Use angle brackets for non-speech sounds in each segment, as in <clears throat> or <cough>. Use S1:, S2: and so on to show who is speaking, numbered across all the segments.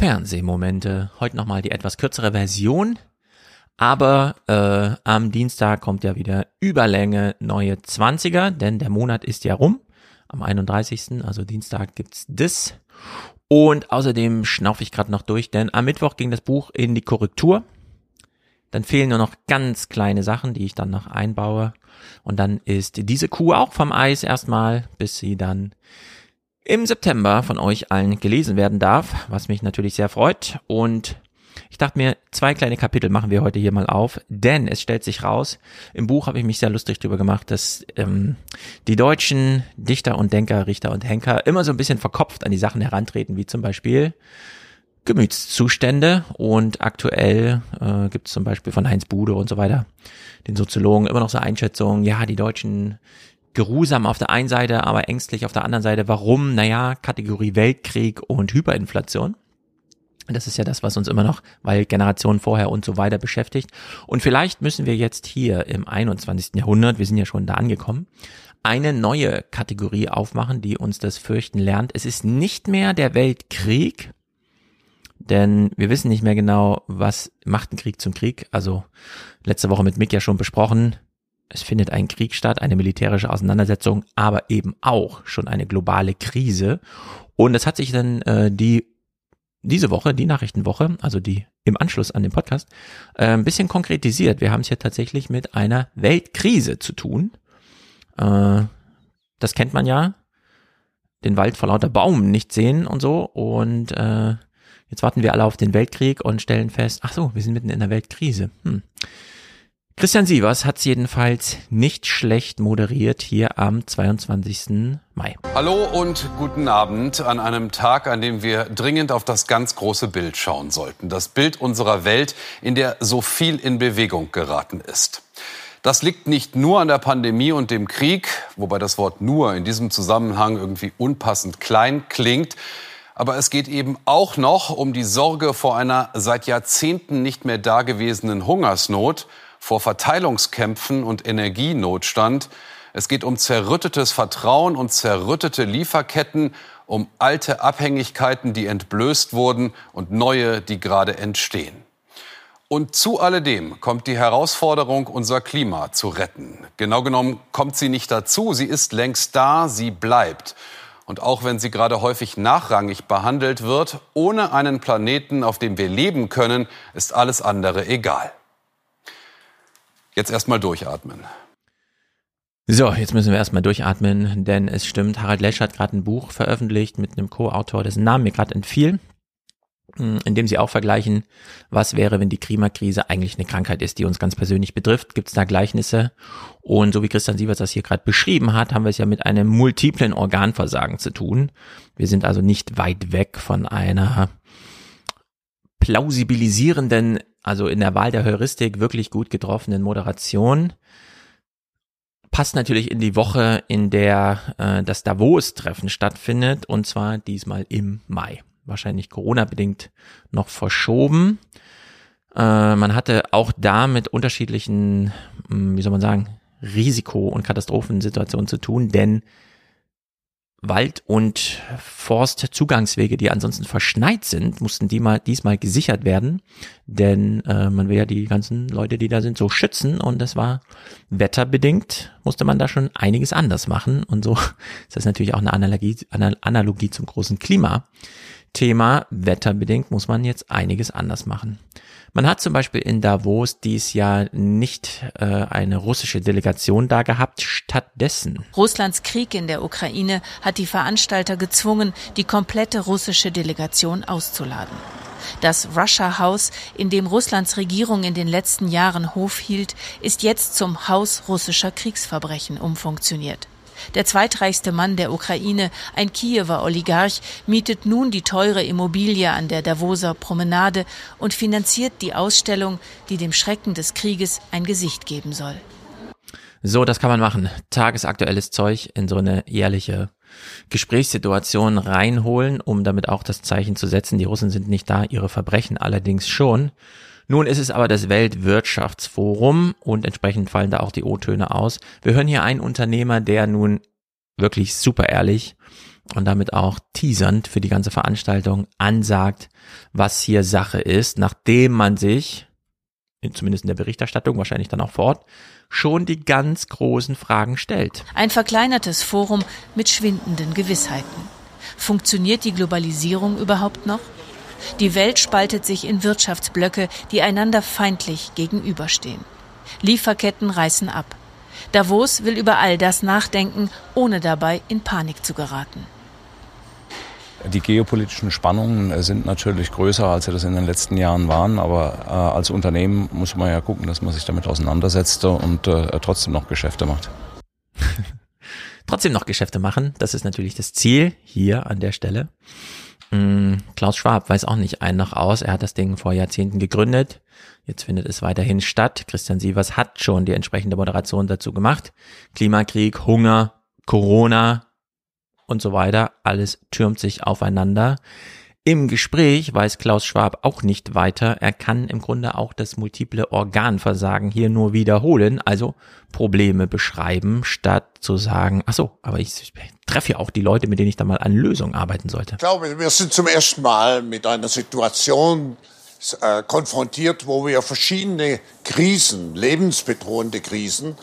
S1: Fernsehmomente. Heute nochmal die etwas kürzere Version. Aber äh, am Dienstag kommt ja wieder Überlänge neue 20er, denn der Monat ist ja rum. Am 31. also Dienstag gibt's das. Und außerdem schnaufe ich gerade noch durch, denn am Mittwoch ging das Buch in die Korrektur. Dann fehlen nur noch ganz kleine Sachen, die ich dann noch einbaue. Und dann ist diese Kuh auch vom Eis erstmal, bis sie dann im September von euch allen gelesen werden darf, was mich natürlich sehr freut. Und ich dachte mir, zwei kleine Kapitel machen wir heute hier mal auf, denn es stellt sich raus, im Buch habe ich mich sehr lustig drüber gemacht, dass ähm, die deutschen Dichter und Denker, Richter und Henker immer so ein bisschen verkopft an die Sachen herantreten, wie zum Beispiel Gemütszustände und aktuell äh, gibt es zum Beispiel von Heinz Bude und so weiter, den Soziologen, immer noch so Einschätzungen, ja, die Deutschen geruhsam auf der einen Seite, aber ängstlich auf der anderen Seite. Warum? Naja, Kategorie Weltkrieg und Hyperinflation. Das ist ja das, was uns immer noch, weil Generationen vorher und so weiter beschäftigt. Und vielleicht müssen wir jetzt hier im 21. Jahrhundert, wir sind ja schon da angekommen, eine neue Kategorie aufmachen, die uns das Fürchten lernt. Es ist nicht mehr der Weltkrieg, denn wir wissen nicht mehr genau, was macht ein Krieg zum Krieg. Also letzte Woche mit Mick ja schon besprochen. Es findet ein Krieg statt, eine militärische Auseinandersetzung, aber eben auch schon eine globale Krise. Und es hat sich dann äh, die diese Woche, die Nachrichtenwoche, also die im Anschluss an den Podcast, äh, ein bisschen konkretisiert. Wir haben es hier tatsächlich mit einer Weltkrise zu tun. Äh, das kennt man ja. Den Wald vor lauter Baum nicht sehen und so. Und äh, jetzt warten wir alle auf den Weltkrieg und stellen fest, ach so, wir sind mitten in der Weltkrise. Hm. Christian Sievers hat es jedenfalls nicht schlecht moderiert hier am 22. Mai.
S2: Hallo und guten Abend an einem Tag, an dem wir dringend auf das ganz große Bild schauen sollten. Das Bild unserer Welt, in der so viel in Bewegung geraten ist. Das liegt nicht nur an der Pandemie und dem Krieg, wobei das Wort nur in diesem Zusammenhang irgendwie unpassend klein klingt. Aber es geht eben auch noch um die Sorge vor einer seit Jahrzehnten nicht mehr dagewesenen Hungersnot vor Verteilungskämpfen und Energienotstand. Es geht um zerrüttetes Vertrauen und zerrüttete Lieferketten, um alte Abhängigkeiten, die entblößt wurden und neue, die gerade entstehen. Und zu alledem kommt die Herausforderung, unser Klima zu retten. Genau genommen kommt sie nicht dazu, sie ist längst da, sie bleibt. Und auch wenn sie gerade häufig nachrangig behandelt wird, ohne einen Planeten, auf dem wir leben können, ist alles andere egal. Jetzt erstmal durchatmen.
S1: So, jetzt müssen wir erstmal durchatmen, denn es stimmt, Harald Lesch hat gerade ein Buch veröffentlicht mit einem Co-Autor, dessen Namen mir gerade entfiel, hm, in dem sie auch vergleichen, was wäre, wenn die Klimakrise eigentlich eine Krankheit ist, die uns ganz persönlich betrifft. Gibt es da Gleichnisse? Und so wie Christian Sievers das hier gerade beschrieben hat, haben wir es ja mit einem multiplen Organversagen zu tun. Wir sind also nicht weit weg von einer plausibilisierenden also in der Wahl der Heuristik wirklich gut getroffenen Moderation. Passt natürlich in die Woche, in der äh, das Davos-Treffen stattfindet, und zwar diesmal im Mai. Wahrscheinlich Corona-bedingt noch verschoben. Äh, man hatte auch da mit unterschiedlichen, hm, wie soll man sagen, Risiko- und Katastrophensituationen zu tun, denn Wald- und Forstzugangswege, die ansonsten verschneit sind, mussten die mal diesmal gesichert werden, denn äh, man will ja die ganzen Leute, die da sind, so schützen und das war wetterbedingt, musste man da schon einiges anders machen und so <laughs> ist das natürlich auch eine Analogie, Analogie zum großen Klimathema. Wetterbedingt muss man jetzt einiges anders machen. Man hat zum Beispiel in Davos dies Jahr nicht äh, eine russische Delegation da gehabt, stattdessen.
S3: Russlands Krieg in der Ukraine hat die Veranstalter gezwungen, die komplette russische Delegation auszuladen. Das Russia House, in dem Russlands Regierung in den letzten Jahren Hof hielt, ist jetzt zum Haus russischer Kriegsverbrechen umfunktioniert. Der zweitreichste Mann der Ukraine, ein Kiewer Oligarch, mietet nun die teure Immobilie an der Davoser Promenade und finanziert die Ausstellung, die dem Schrecken des Krieges ein Gesicht geben soll.
S1: So, das kann man machen. Tagesaktuelles Zeug in so eine jährliche Gesprächssituation reinholen, um damit auch das Zeichen zu setzen, die Russen sind nicht da, ihre Verbrechen allerdings schon. Nun ist es aber das Weltwirtschaftsforum und entsprechend fallen da auch die O-Töne aus. Wir hören hier einen Unternehmer, der nun wirklich super ehrlich und damit auch teasernd für die ganze Veranstaltung ansagt, was hier Sache ist, nachdem man sich, zumindest in der Berichterstattung, wahrscheinlich dann auch vor Ort, schon die ganz großen Fragen stellt.
S3: Ein verkleinertes Forum mit schwindenden Gewissheiten. Funktioniert die Globalisierung überhaupt noch? Die Welt spaltet sich in Wirtschaftsblöcke, die einander feindlich gegenüberstehen. Lieferketten reißen ab. Davos will über all das nachdenken, ohne dabei in Panik zu geraten.
S4: Die geopolitischen Spannungen sind natürlich größer, als sie das in den letzten Jahren waren. Aber äh, als Unternehmen muss man ja gucken, dass man sich damit auseinandersetzt und äh, trotzdem noch Geschäfte macht. <laughs>
S1: trotzdem noch Geschäfte machen, das ist natürlich das Ziel hier an der Stelle. Mm, Klaus Schwab weiß auch nicht ein noch aus. Er hat das Ding vor Jahrzehnten gegründet. Jetzt findet es weiterhin statt. Christian Sievers hat schon die entsprechende Moderation dazu gemacht. Klimakrieg, Hunger, Corona und so weiter. Alles türmt sich aufeinander. Im Gespräch weiß Klaus Schwab auch nicht weiter. Er kann im Grunde auch das multiple Organversagen hier nur wiederholen, also Probleme beschreiben, statt zu sagen, ach so, aber ich treffe ja auch die Leute, mit denen ich da mal an Lösungen arbeiten sollte.
S5: Ich glaube, wir sind zum ersten Mal mit einer Situation äh, konfrontiert, wo wir verschiedene Krisen, lebensbedrohende Krisen,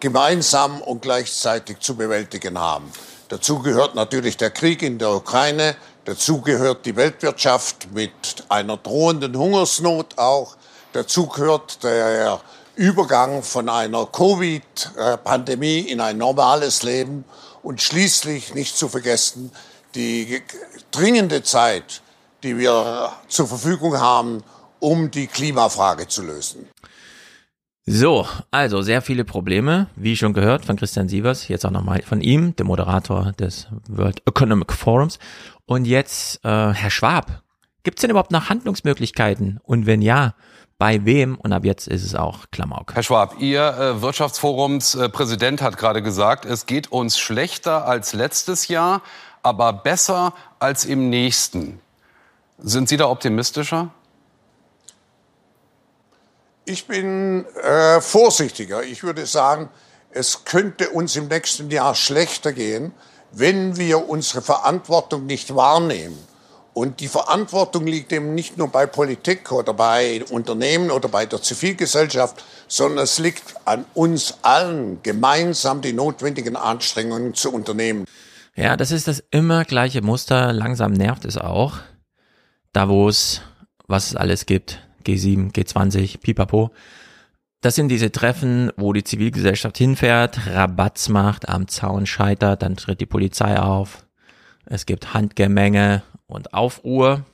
S5: gemeinsam und gleichzeitig zu bewältigen haben. Dazu gehört natürlich der Krieg in der Ukraine, Dazu gehört die Weltwirtschaft mit einer drohenden Hungersnot auch. Dazu gehört der Übergang von einer Covid-Pandemie in ein normales Leben. Und schließlich nicht zu vergessen, die dringende Zeit, die wir zur Verfügung haben, um die Klimafrage zu lösen.
S1: So, also sehr viele Probleme, wie schon gehört von Christian Sievers, jetzt auch nochmal von ihm, dem Moderator des World Economic Forums. Und jetzt, äh, Herr Schwab, gibt es denn überhaupt noch Handlungsmöglichkeiten? Und wenn ja, bei wem? Und ab jetzt ist es auch Klamauk.
S2: Herr Schwab, Ihr äh, Wirtschaftsforumspräsident äh, hat gerade gesagt, es geht uns schlechter als letztes Jahr, aber besser als im nächsten. Sind Sie da optimistischer?
S5: Ich bin äh, vorsichtiger. Ich würde sagen, es könnte uns im nächsten Jahr schlechter gehen, wenn wir unsere Verantwortung nicht wahrnehmen. Und die Verantwortung liegt eben nicht nur bei Politik oder bei Unternehmen oder bei der Zivilgesellschaft, sondern es liegt an uns allen, gemeinsam die notwendigen Anstrengungen zu unternehmen.
S1: Ja, das ist das immer gleiche Muster. Langsam nervt es auch. Davos, was es alles gibt. G7, G20, pipapo. Das sind diese Treffen, wo die Zivilgesellschaft hinfährt, Rabatz macht, am Zaun scheitert, dann tritt die Polizei auf. Es gibt Handgemenge und Aufruhr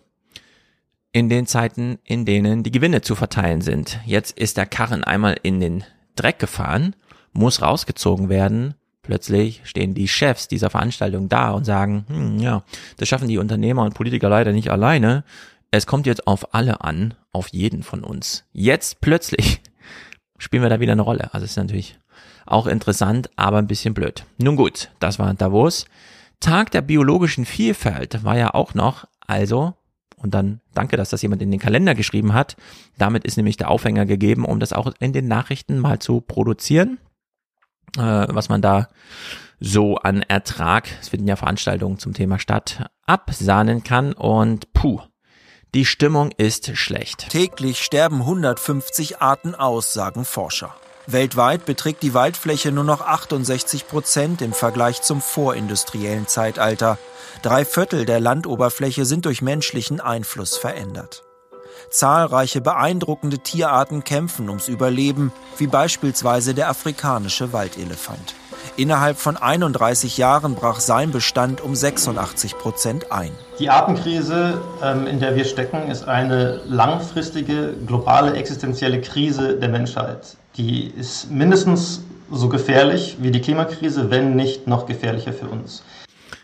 S1: in den Zeiten, in denen die Gewinne zu verteilen sind. Jetzt ist der Karren einmal in den Dreck gefahren, muss rausgezogen werden. Plötzlich stehen die Chefs dieser Veranstaltung da und sagen, hm, ja, das schaffen die Unternehmer und Politiker leider nicht alleine. Es kommt jetzt auf alle an, auf jeden von uns. Jetzt plötzlich <laughs> spielen wir da wieder eine Rolle. Also ist natürlich auch interessant, aber ein bisschen blöd. Nun gut, das war Davos. Tag der biologischen Vielfalt war ja auch noch, also, und dann danke, dass das jemand in den Kalender geschrieben hat. Damit ist nämlich der Aufhänger gegeben, um das auch in den Nachrichten mal zu produzieren, äh, was man da so an Ertrag, es finden ja Veranstaltungen zum Thema statt, absahnen kann und puh, die Stimmung ist schlecht.
S6: Täglich sterben 150 Arten aus, sagen Forscher. Weltweit beträgt die Waldfläche nur noch 68 Prozent im Vergleich zum vorindustriellen Zeitalter. Drei Viertel der Landoberfläche sind durch menschlichen Einfluss verändert. Zahlreiche beeindruckende Tierarten kämpfen ums Überleben, wie beispielsweise der afrikanische Waldelefant. Innerhalb von 31 Jahren brach sein Bestand um 86 Prozent ein.
S7: Die Artenkrise, ähm, in der wir stecken, ist eine langfristige globale existenzielle Krise der Menschheit. Die ist mindestens so gefährlich wie die Klimakrise, wenn nicht noch gefährlicher für uns.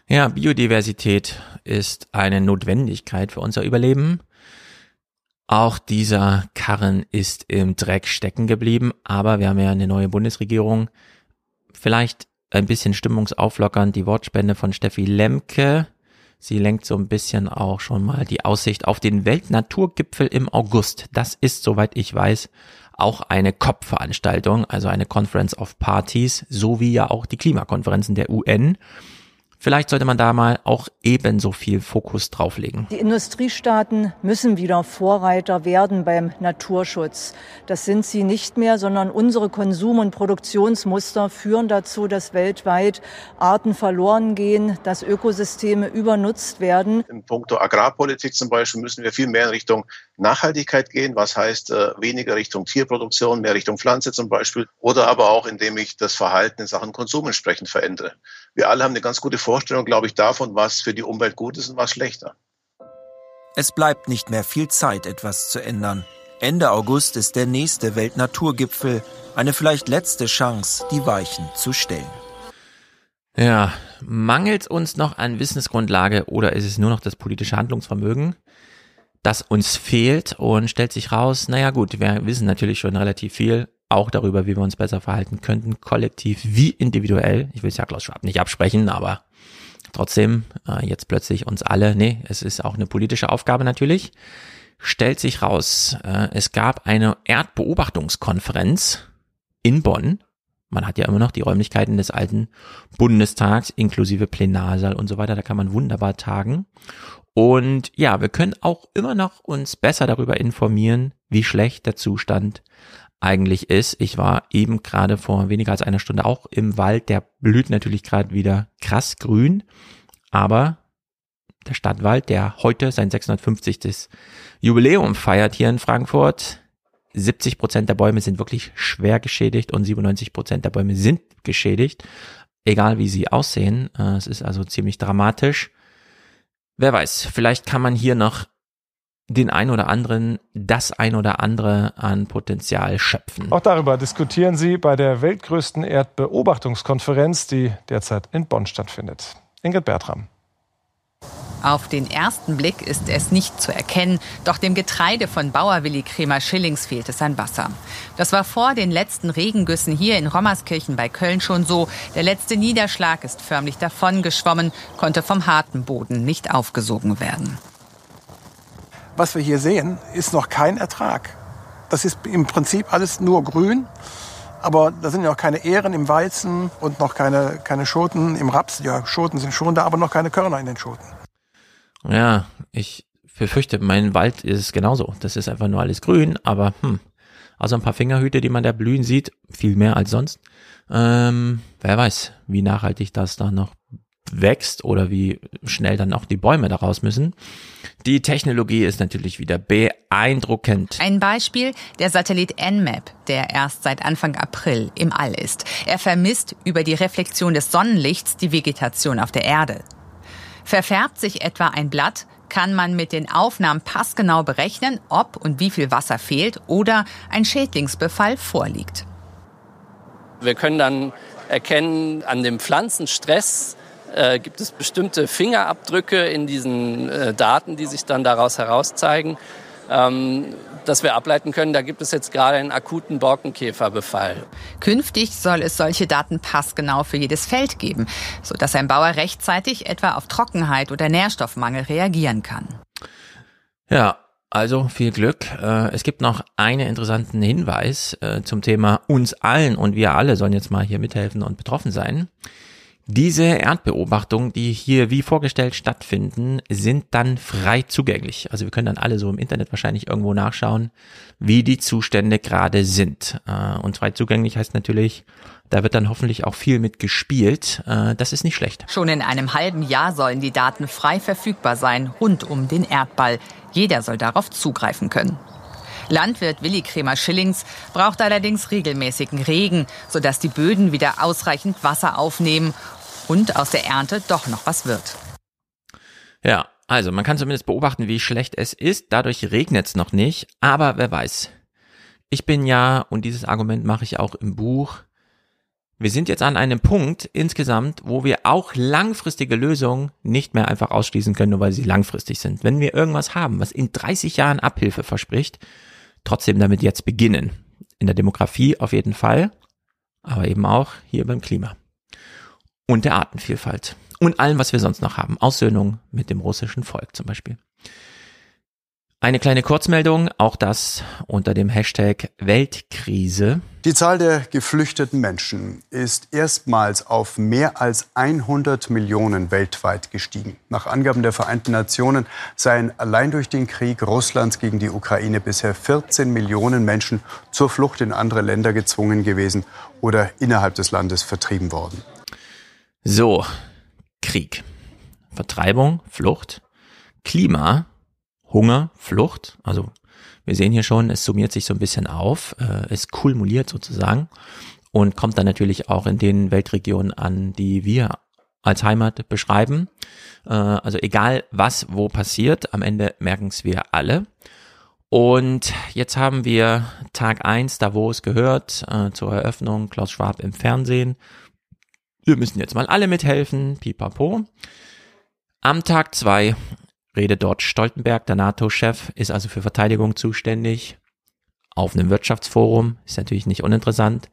S1: Ja, Biodiversität ist eine Notwendigkeit für unser Überleben. Auch dieser Karren ist im Dreck stecken geblieben, aber wir haben ja eine neue Bundesregierung, Vielleicht ein bisschen stimmungsauflockernd die Wortspende von Steffi Lemke. Sie lenkt so ein bisschen auch schon mal die Aussicht auf den Weltnaturgipfel im August. Das ist, soweit ich weiß, auch eine COP-Veranstaltung, also eine Conference of Parties, so wie ja auch die Klimakonferenzen der UN. Vielleicht sollte man da mal auch ebenso viel Fokus drauflegen.
S8: Die Industriestaaten müssen wieder Vorreiter werden beim Naturschutz. Das sind sie nicht mehr, sondern unsere Konsum- und Produktionsmuster führen dazu, dass weltweit Arten verloren gehen, dass Ökosysteme übernutzt werden.
S9: In puncto Agrarpolitik zum Beispiel müssen wir viel mehr in Richtung Nachhaltigkeit gehen, was heißt äh, weniger Richtung Tierproduktion, mehr Richtung Pflanze zum Beispiel, oder aber auch indem ich das Verhalten in Sachen Konsum entsprechend verändere. Wir alle haben eine ganz gute Vorstellung, glaube ich, davon, was für die Umwelt gut ist und was schlechter.
S6: Es bleibt nicht mehr viel Zeit, etwas zu ändern. Ende August ist der nächste Weltnaturgipfel, eine vielleicht letzte Chance, die Weichen zu stellen.
S1: Ja, mangelt uns noch an Wissensgrundlage oder ist es nur noch das politische Handlungsvermögen? Das uns fehlt und stellt sich raus, naja gut, wir wissen natürlich schon relativ viel, auch darüber, wie wir uns besser verhalten könnten, kollektiv wie individuell. Ich will es ja Klaus Schwab nicht absprechen, aber trotzdem, äh, jetzt plötzlich uns alle, nee, es ist auch eine politische Aufgabe natürlich, stellt sich raus, äh, es gab eine Erdbeobachtungskonferenz in Bonn. Man hat ja immer noch die Räumlichkeiten des alten Bundestags inklusive Plenarsaal und so weiter, da kann man wunderbar tagen. Und ja, wir können auch immer noch uns besser darüber informieren, wie schlecht der Zustand eigentlich ist. Ich war eben gerade vor weniger als einer Stunde auch im Wald. Der blüht natürlich gerade wieder krass grün. Aber der Stadtwald, der heute sein 650. Jubiläum feiert hier in Frankfurt, 70 Prozent der Bäume sind wirklich schwer geschädigt und 97 Prozent der Bäume sind geschädigt, egal wie sie aussehen. Äh, es ist also ziemlich dramatisch. Wer weiß, vielleicht kann man hier noch den ein oder anderen, das ein oder andere an Potenzial schöpfen.
S10: Auch darüber diskutieren Sie bei der weltgrößten Erdbeobachtungskonferenz, die derzeit in Bonn stattfindet. Ingrid Bertram.
S11: Auf den ersten Blick ist es nicht zu erkennen, doch dem Getreide von Bauer Willi Kremer Schillings fehlt es an Wasser. Das war vor den letzten Regengüssen hier in Rommerskirchen bei Köln schon so. Der letzte Niederschlag ist förmlich davongeschwommen, konnte vom harten Boden nicht aufgesogen werden.
S12: Was wir hier sehen, ist noch kein Ertrag. Das ist im Prinzip alles nur grün. Aber da sind ja auch keine Ähren im Weizen und noch keine, keine Schoten im Raps. Ja, Schoten sind schon da, aber noch keine Körner in den Schoten.
S1: Ja, ich befürchte, mein Wald ist genauso. Das ist einfach nur alles grün, aber hm, also ein paar Fingerhüte, die man da blühen sieht, viel mehr als sonst. Ähm, wer weiß, wie nachhaltig das da noch wächst oder wie schnell dann auch die Bäume daraus müssen. Die Technologie ist natürlich wieder beeindruckend.
S11: Ein Beispiel, der Satellit NMAP, der erst seit Anfang April im All ist. Er vermisst über die Reflexion des Sonnenlichts die Vegetation auf der Erde. Verfärbt sich etwa ein Blatt, kann man mit den Aufnahmen passgenau berechnen, ob und wie viel Wasser fehlt oder ein Schädlingsbefall vorliegt.
S13: Wir können dann erkennen, an dem Pflanzenstress äh, gibt es bestimmte Fingerabdrücke in diesen äh, Daten, die sich dann daraus herauszeigen. Ähm, dass wir ableiten können, da gibt es jetzt gerade einen akuten Borkenkäferbefall.
S11: Künftig soll es solche Daten passgenau für jedes Feld geben, sodass ein Bauer rechtzeitig etwa auf Trockenheit oder Nährstoffmangel reagieren kann.
S1: Ja, also viel Glück. Äh, es gibt noch einen interessanten Hinweis äh, zum Thema uns allen und wir alle sollen jetzt mal hier mithelfen und betroffen sein. Diese Erdbeobachtungen, die hier wie vorgestellt stattfinden, sind dann frei zugänglich. Also wir können dann alle so im Internet wahrscheinlich irgendwo nachschauen, wie die Zustände gerade sind. Äh, und frei zugänglich heißt natürlich, da wird dann hoffentlich auch viel mit gespielt. Äh, das ist nicht schlecht.
S11: Schon in einem halben Jahr sollen die Daten frei verfügbar sein, rund um den Erdball. Jeder soll darauf zugreifen können. Landwirt Willi Kremer Schillings braucht allerdings regelmäßigen Regen, sodass die Böden wieder ausreichend Wasser aufnehmen und aus der Ernte doch noch was wird.
S1: Ja, also man kann zumindest beobachten, wie schlecht es ist. Dadurch regnet es noch nicht, aber wer weiß. Ich bin ja, und dieses Argument mache ich auch im Buch, wir sind jetzt an einem Punkt insgesamt, wo wir auch langfristige Lösungen nicht mehr einfach ausschließen können, nur weil sie langfristig sind. Wenn wir irgendwas haben, was in 30 Jahren Abhilfe verspricht, trotzdem damit jetzt beginnen. In der Demografie auf jeden Fall, aber eben auch hier beim Klima und der Artenvielfalt und allem, was wir sonst noch haben. Aussöhnung mit dem russischen Volk zum Beispiel. Eine kleine Kurzmeldung, auch das unter dem Hashtag Weltkrise.
S14: Die Zahl der geflüchteten Menschen ist erstmals auf mehr als 100 Millionen weltweit gestiegen. Nach Angaben der Vereinten Nationen seien allein durch den Krieg Russlands gegen die Ukraine bisher 14 Millionen Menschen zur Flucht in andere Länder gezwungen gewesen oder innerhalb des Landes vertrieben worden.
S1: So, Krieg, Vertreibung, Flucht, Klima, Hunger, Flucht, also wir sehen hier schon, es summiert sich so ein bisschen auf, äh, es kumuliert sozusagen und kommt dann natürlich auch in den Weltregionen an, die wir als Heimat beschreiben. Äh, also egal was wo passiert, am Ende merken es wir alle. Und jetzt haben wir Tag eins Davos gehört äh, zur Eröffnung, Klaus Schwab im Fernsehen. Wir müssen jetzt mal alle mithelfen, pipapo. Am Tag zwei redet dort Stoltenberg, der NATO-Chef, ist also für Verteidigung zuständig, auf einem Wirtschaftsforum, ist natürlich nicht uninteressant.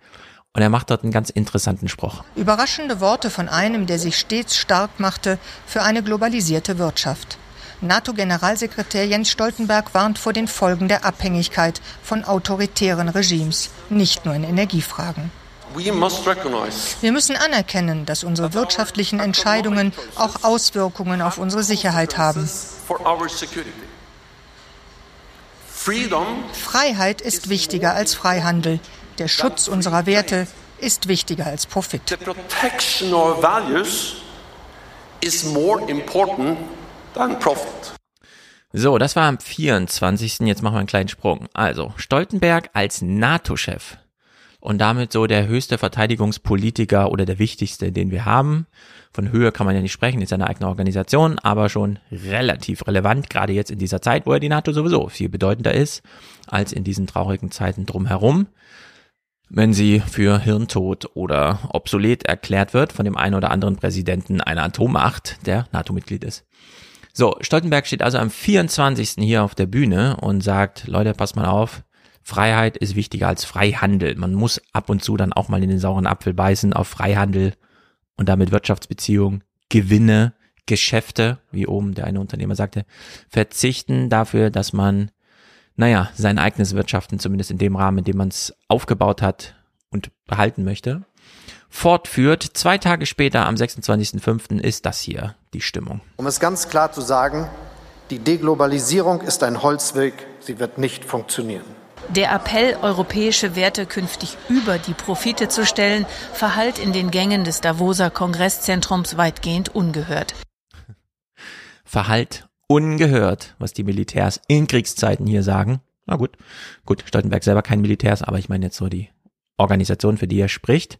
S1: Und er macht dort einen ganz interessanten Spruch.
S15: Überraschende Worte von einem, der sich stets stark machte für eine globalisierte Wirtschaft. NATO-Generalsekretär Jens Stoltenberg warnt vor den Folgen der Abhängigkeit von autoritären Regimes, nicht nur in Energiefragen. Wir müssen anerkennen, dass unsere wirtschaftlichen Entscheidungen auch Auswirkungen auf unsere Sicherheit haben. Freiheit ist wichtiger als Freihandel. Der Schutz unserer Werte ist wichtiger als Profit.
S1: So, das war am 24. Jetzt machen wir einen kleinen Sprung. Also, Stoltenberg als NATO-Chef und damit so der höchste Verteidigungspolitiker oder der wichtigste, den wir haben. Von Höhe kann man ja nicht sprechen, ist eine eigene Organisation, aber schon relativ relevant, gerade jetzt in dieser Zeit, wo ja die NATO sowieso viel bedeutender ist als in diesen traurigen Zeiten drumherum. Wenn sie für Hirntod oder obsolet erklärt wird von dem einen oder anderen Präsidenten einer Atommacht, der NATO-Mitglied ist. So, Stoltenberg steht also am 24. hier auf der Bühne und sagt, Leute, passt mal auf, Freiheit ist wichtiger als Freihandel. Man muss ab und zu dann auch mal in den sauren Apfel beißen auf Freihandel und damit Wirtschaftsbeziehungen, Gewinne, Geschäfte, wie oben der eine Unternehmer sagte, verzichten dafür, dass man, naja, sein eigenes Wirtschaften, zumindest in dem Rahmen, in dem man es aufgebaut hat und behalten möchte, fortführt. Zwei Tage später, am 26.05., ist das hier die Stimmung.
S16: Um es ganz klar zu sagen, die Deglobalisierung ist ein Holzweg, sie wird nicht funktionieren.
S3: Der Appell, europäische Werte künftig über die Profite zu stellen, verhallt in den Gängen des Davoser Kongresszentrums weitgehend ungehört. <laughs>
S1: Verhallt ungehört, was die Militärs in Kriegszeiten hier sagen. Na gut, gut, Stoltenberg selber kein Militärs, aber ich meine jetzt so die Organisation, für die er spricht.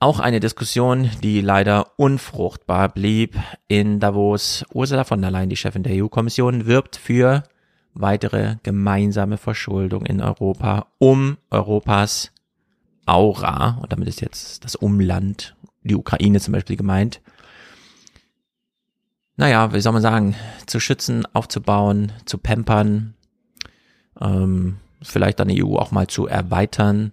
S1: Auch eine Diskussion, die leider unfruchtbar blieb in Davos. Ursula von der Leyen, die Chefin der EU-Kommission, wirbt für weitere gemeinsame Verschuldung in Europa, um Europas Aura, und damit ist jetzt das Umland, die Ukraine zum Beispiel gemeint, naja, wie soll man sagen, zu schützen, aufzubauen, zu pampern, ähm, vielleicht dann die EU auch mal zu erweitern,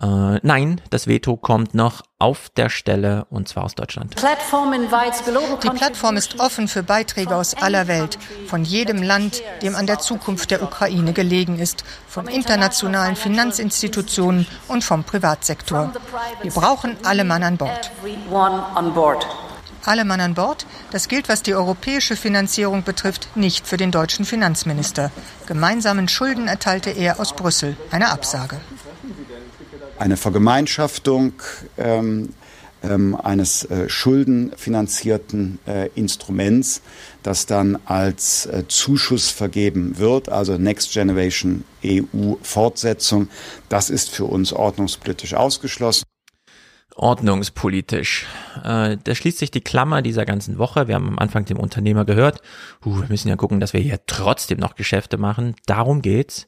S1: äh, nein, das Veto kommt noch auf der Stelle und zwar aus Deutschland.
S15: Die Plattform ist offen für Beiträge aus aller Welt, von jedem Land, dem an der Zukunft der Ukraine gelegen ist, von internationalen Finanzinstitutionen und vom Privatsektor. Wir brauchen alle Mann an Bord. Alle Mann an Bord, das gilt, was die europäische Finanzierung betrifft, nicht für den deutschen Finanzminister. Gemeinsamen Schulden erteilte er aus Brüssel eine Absage
S17: eine Vergemeinschaftung ähm, ähm, eines äh, schuldenfinanzierten äh, Instruments, das dann als äh, Zuschuss vergeben wird, also Next Generation EU Fortsetzung. Das ist für uns ordnungspolitisch ausgeschlossen.
S1: Ordnungspolitisch. Äh, da schließt sich die Klammer dieser ganzen Woche. Wir haben am Anfang dem Unternehmer gehört, uh, wir müssen ja gucken, dass wir hier trotzdem noch Geschäfte machen. Darum geht's.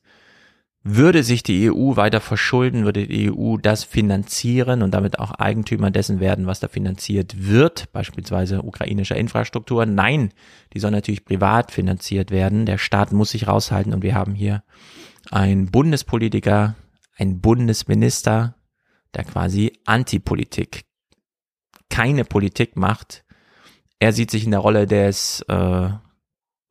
S1: Würde sich die EU weiter verschulden, würde die EU das finanzieren und damit auch Eigentümer dessen werden, was da finanziert wird, beispielsweise ukrainischer Infrastruktur? Nein, die soll natürlich privat finanziert werden. Der Staat muss sich raushalten und wir haben hier einen Bundespolitiker, einen Bundesminister, der quasi Antipolitik, keine Politik macht. Er sieht sich in der Rolle des äh,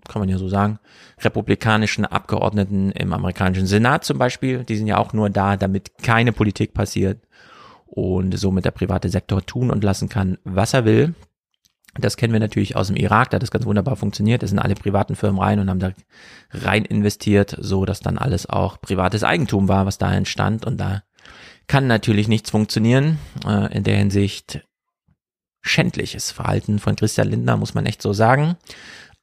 S1: kann man ja so sagen, republikanischen Abgeordneten im amerikanischen Senat zum Beispiel. Die sind ja auch nur da, damit keine Politik passiert und somit der private Sektor tun und lassen kann, was er will. Das kennen wir natürlich aus dem Irak, da hat das ganz wunderbar funktioniert. Da sind alle privaten Firmen rein und haben da rein investiert, so dass dann alles auch privates Eigentum war, was da entstand. Und da kann natürlich nichts funktionieren. Äh, in der Hinsicht schändliches Verhalten von Christian Lindner, muss man echt so sagen.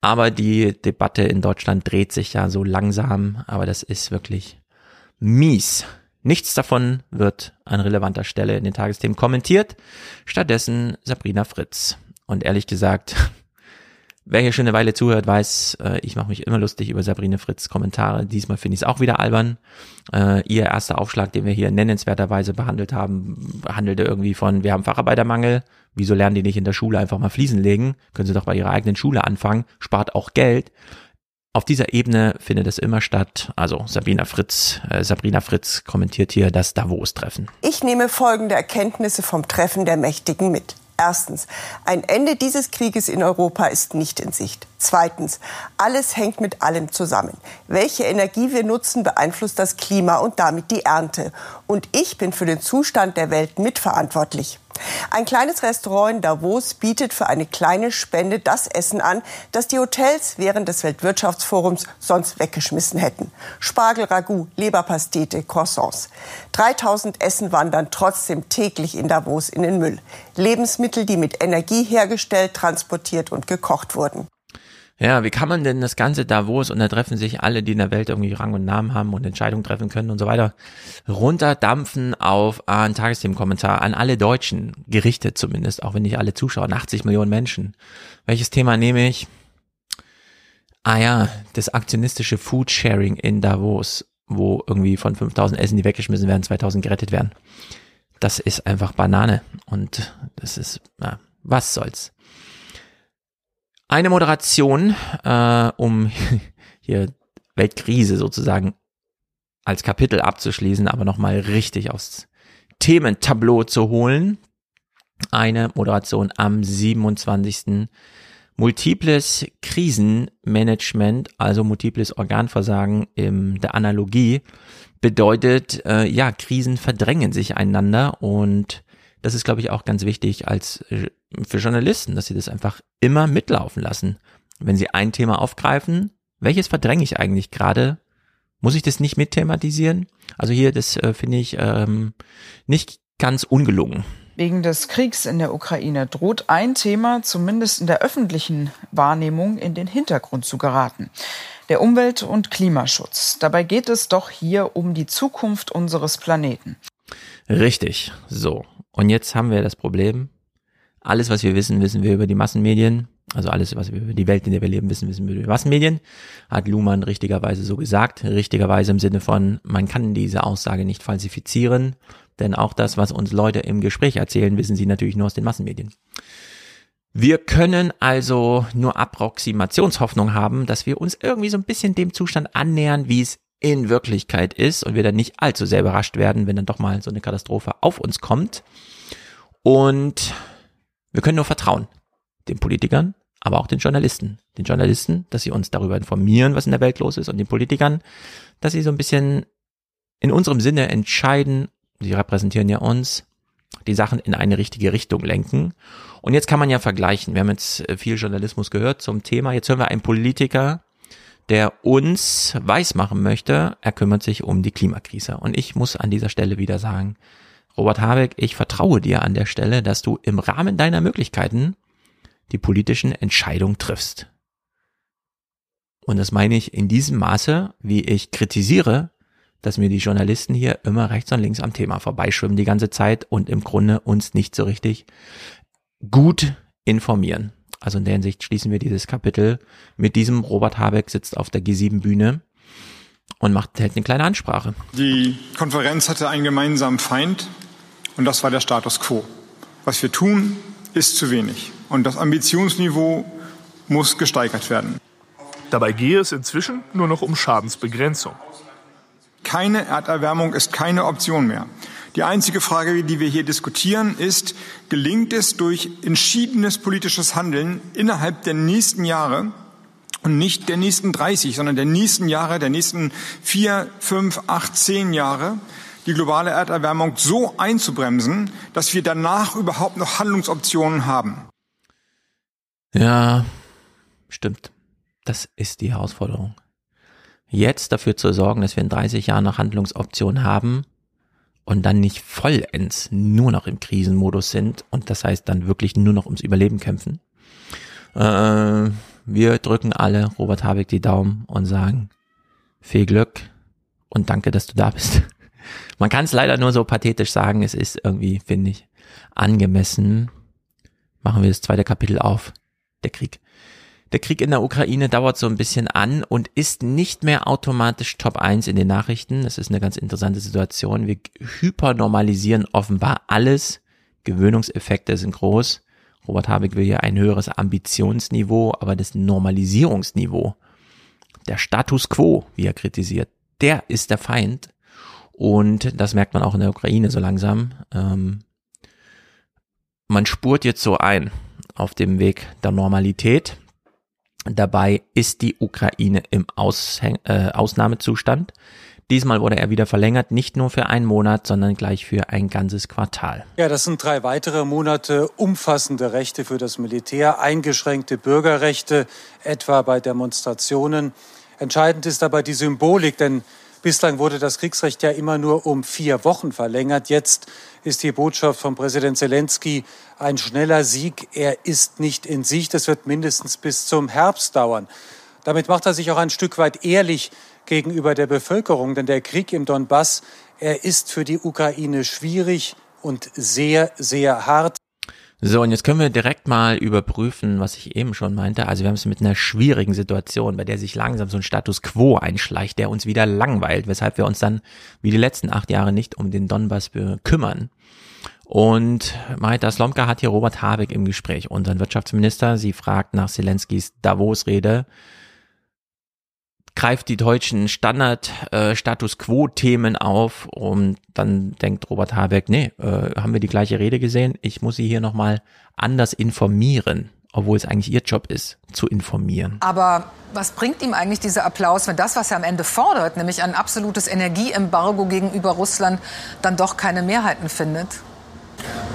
S1: Aber die Debatte in Deutschland dreht sich ja so langsam, aber das ist wirklich mies. Nichts davon wird an relevanter Stelle in den Tagesthemen kommentiert. Stattdessen Sabrina Fritz. Und ehrlich gesagt, <laughs> wer hier schon eine Weile zuhört, weiß, äh, ich mache mich immer lustig über Sabrina Fritz Kommentare. Diesmal finde ich es auch wieder albern. Äh, ihr erster Aufschlag, den wir hier nennenswerterweise behandelt haben, handelte irgendwie von, wir haben Facharbeitermangel. Wieso lernen die nicht in der Schule einfach mal Fliesen legen? Können sie doch bei ihrer eigenen Schule anfangen, spart auch Geld. Auf dieser Ebene findet es immer statt. Also Sabrina Fritz, äh, Sabrina Fritz kommentiert hier das Davos-Treffen.
S18: Ich nehme folgende Erkenntnisse vom Treffen der Mächtigen mit. Erstens, ein Ende dieses Krieges in Europa ist nicht in Sicht. Zweitens, alles hängt mit allem zusammen. Welche Energie wir nutzen, beeinflusst das Klima und damit die Ernte. Und ich bin für den Zustand der Welt mitverantwortlich. Ein kleines Restaurant in Davos bietet für eine kleine Spende das Essen an, das die Hotels während des Weltwirtschaftsforums sonst weggeschmissen hätten. Spargel, Ragout, Leberpastete, Croissants. 3000 Essen wandern trotzdem täglich in Davos in den Müll. Lebensmittel, die mit Energie hergestellt, transportiert und gekocht wurden.
S1: Ja, wie kann man denn das Ganze Davos und da treffen sich alle, die in der Welt irgendwie Rang und Namen haben und Entscheidungen treffen können und so weiter, runterdampfen auf ein Tagesthemenkommentar an alle Deutschen, gerichtet zumindest, auch wenn nicht alle zuschauen, 80 Millionen Menschen. Welches Thema nehme ich? Ah ja, das aktionistische Foodsharing in Davos, wo irgendwie von 5000 Essen, die weggeschmissen werden, 2000 gerettet werden. Das ist einfach Banane und das ist, ja, was soll's. Eine Moderation, äh, um <laughs> hier Weltkrise sozusagen als Kapitel abzuschließen, aber nochmal richtig aufs Thementableau zu holen. Eine Moderation am 27. Multiples Krisenmanagement, also multiples Organversagen in der Analogie, bedeutet, äh, ja, Krisen verdrängen sich einander und das ist, glaube ich, auch ganz wichtig als äh, für Journalisten, dass sie das einfach immer mitlaufen lassen. Wenn sie ein Thema aufgreifen, welches verdränge ich eigentlich gerade? Muss ich das nicht mit thematisieren? Also hier, das äh, finde ich ähm, nicht ganz ungelungen.
S19: Wegen des Kriegs in der Ukraine droht ein Thema zumindest in der öffentlichen Wahrnehmung in den Hintergrund zu geraten. Der Umwelt- und Klimaschutz. Dabei geht es doch hier um die Zukunft unseres Planeten.
S1: Richtig. So. Und jetzt haben wir das Problem, alles, was wir wissen, wissen wir über die Massenmedien. Also alles, was wir über die Welt, in der wir leben, wissen, wissen wir über die Massenmedien. Hat Luhmann richtigerweise so gesagt. Richtigerweise im Sinne von, man kann diese Aussage nicht falsifizieren. Denn auch das, was uns Leute im Gespräch erzählen, wissen sie natürlich nur aus den Massenmedien. Wir können also nur Approximationshoffnung haben, dass wir uns irgendwie so ein bisschen dem Zustand annähern, wie es in Wirklichkeit ist und wir dann nicht allzu sehr überrascht werden, wenn dann doch mal so eine Katastrophe auf uns kommt. Und wir können nur vertrauen. Den Politikern, aber auch den Journalisten. Den Journalisten, dass sie uns darüber informieren, was in der Welt los ist und den Politikern, dass sie so ein bisschen in unserem Sinne entscheiden, sie repräsentieren ja uns, die Sachen in eine richtige Richtung lenken. Und jetzt kann man ja vergleichen. Wir haben jetzt viel Journalismus gehört zum Thema. Jetzt hören wir einen Politiker, der uns weismachen möchte, er kümmert sich um die Klimakrise. Und ich muss an dieser Stelle wieder sagen, Robert Habeck, ich vertraue dir an der Stelle, dass du im Rahmen deiner Möglichkeiten die politischen Entscheidungen triffst. Und das meine ich in diesem Maße, wie ich kritisiere, dass mir die Journalisten hier immer rechts und links am Thema vorbeischwimmen die ganze Zeit und im Grunde uns nicht so richtig gut informieren. Also in der Hinsicht schließen wir dieses Kapitel mit diesem Robert Habeck sitzt auf der G7-Bühne und macht hält eine kleine Ansprache.
S20: Die Konferenz hatte einen gemeinsamen Feind und das war der Status quo. Was wir tun, ist zu wenig und das Ambitionsniveau muss gesteigert werden.
S21: Dabei gehe es inzwischen nur noch um Schadensbegrenzung.
S20: Keine Erderwärmung ist keine Option mehr. Die einzige Frage, die wir hier diskutieren, ist, gelingt es durch entschiedenes politisches Handeln innerhalb der nächsten Jahre, Und nicht der nächsten 30, sondern der nächsten Jahre, der nächsten vier, fünf, acht, zehn Jahre die globale Erderwärmung so einzubremsen, dass wir danach überhaupt noch Handlungsoptionen haben.
S1: Ja, stimmt. Das ist die Herausforderung. Jetzt dafür zu sorgen, dass wir in 30 Jahren noch Handlungsoptionen haben und dann nicht vollends nur noch im Krisenmodus sind und das heißt dann wirklich nur noch ums Überleben kämpfen. Äh, wir drücken alle Robert Habeck die Daumen und sagen viel Glück und danke, dass du da bist. <laughs> Man kann es leider nur so pathetisch sagen, es ist irgendwie, finde ich, angemessen. Machen wir das zweite Kapitel auf. Der Krieg. Der Krieg in der Ukraine dauert so ein bisschen an und ist nicht mehr automatisch Top 1 in den Nachrichten. Das ist eine ganz interessante Situation. Wir hypernormalisieren offenbar alles. Gewöhnungseffekte sind groß. Robert Habeck will hier ein höheres Ambitionsniveau, aber das Normalisierungsniveau, der Status quo, wie er kritisiert, der ist der Feind. Und das merkt man auch in der Ukraine so langsam. Ähm, man spurt jetzt so ein auf dem Weg der Normalität. Dabei ist die Ukraine im Aushäng äh, Ausnahmezustand. Diesmal wurde er wieder verlängert, nicht nur für einen Monat, sondern gleich für ein ganzes Quartal.
S22: Ja, das sind drei weitere Monate umfassende Rechte für das Militär, eingeschränkte Bürgerrechte, etwa bei Demonstrationen. Entscheidend ist aber die Symbolik, denn Bislang wurde das Kriegsrecht ja immer nur um vier Wochen verlängert. Jetzt ist die Botschaft von Präsident Zelensky ein schneller Sieg. Er ist nicht in Sicht. Das wird mindestens bis zum Herbst dauern. Damit macht er sich auch ein Stück weit ehrlich gegenüber der Bevölkerung, denn der Krieg im Donbass, er ist für die Ukraine schwierig und sehr, sehr hart.
S1: So, und jetzt können wir direkt mal überprüfen, was ich eben schon meinte. Also wir haben es mit einer schwierigen Situation, bei der sich langsam so ein Status quo einschleicht, der uns wieder langweilt, weshalb wir uns dann wie die letzten acht Jahre nicht um den Donbass kümmern. Und Marita Slomka hat hier Robert Habeck im Gespräch, unseren Wirtschaftsminister. Sie fragt nach Zelenskys Davos-Rede greift die deutschen Standard-Status äh, auf und dann denkt Robert Habeck, nee, äh, haben wir die gleiche Rede gesehen? Ich muss Sie hier nochmal anders informieren, obwohl es eigentlich Ihr Job ist, zu informieren.
S23: Aber was bringt ihm eigentlich dieser Applaus, wenn das, was er am Ende fordert, nämlich ein absolutes Energieembargo gegenüber Russland, dann doch keine Mehrheiten findet?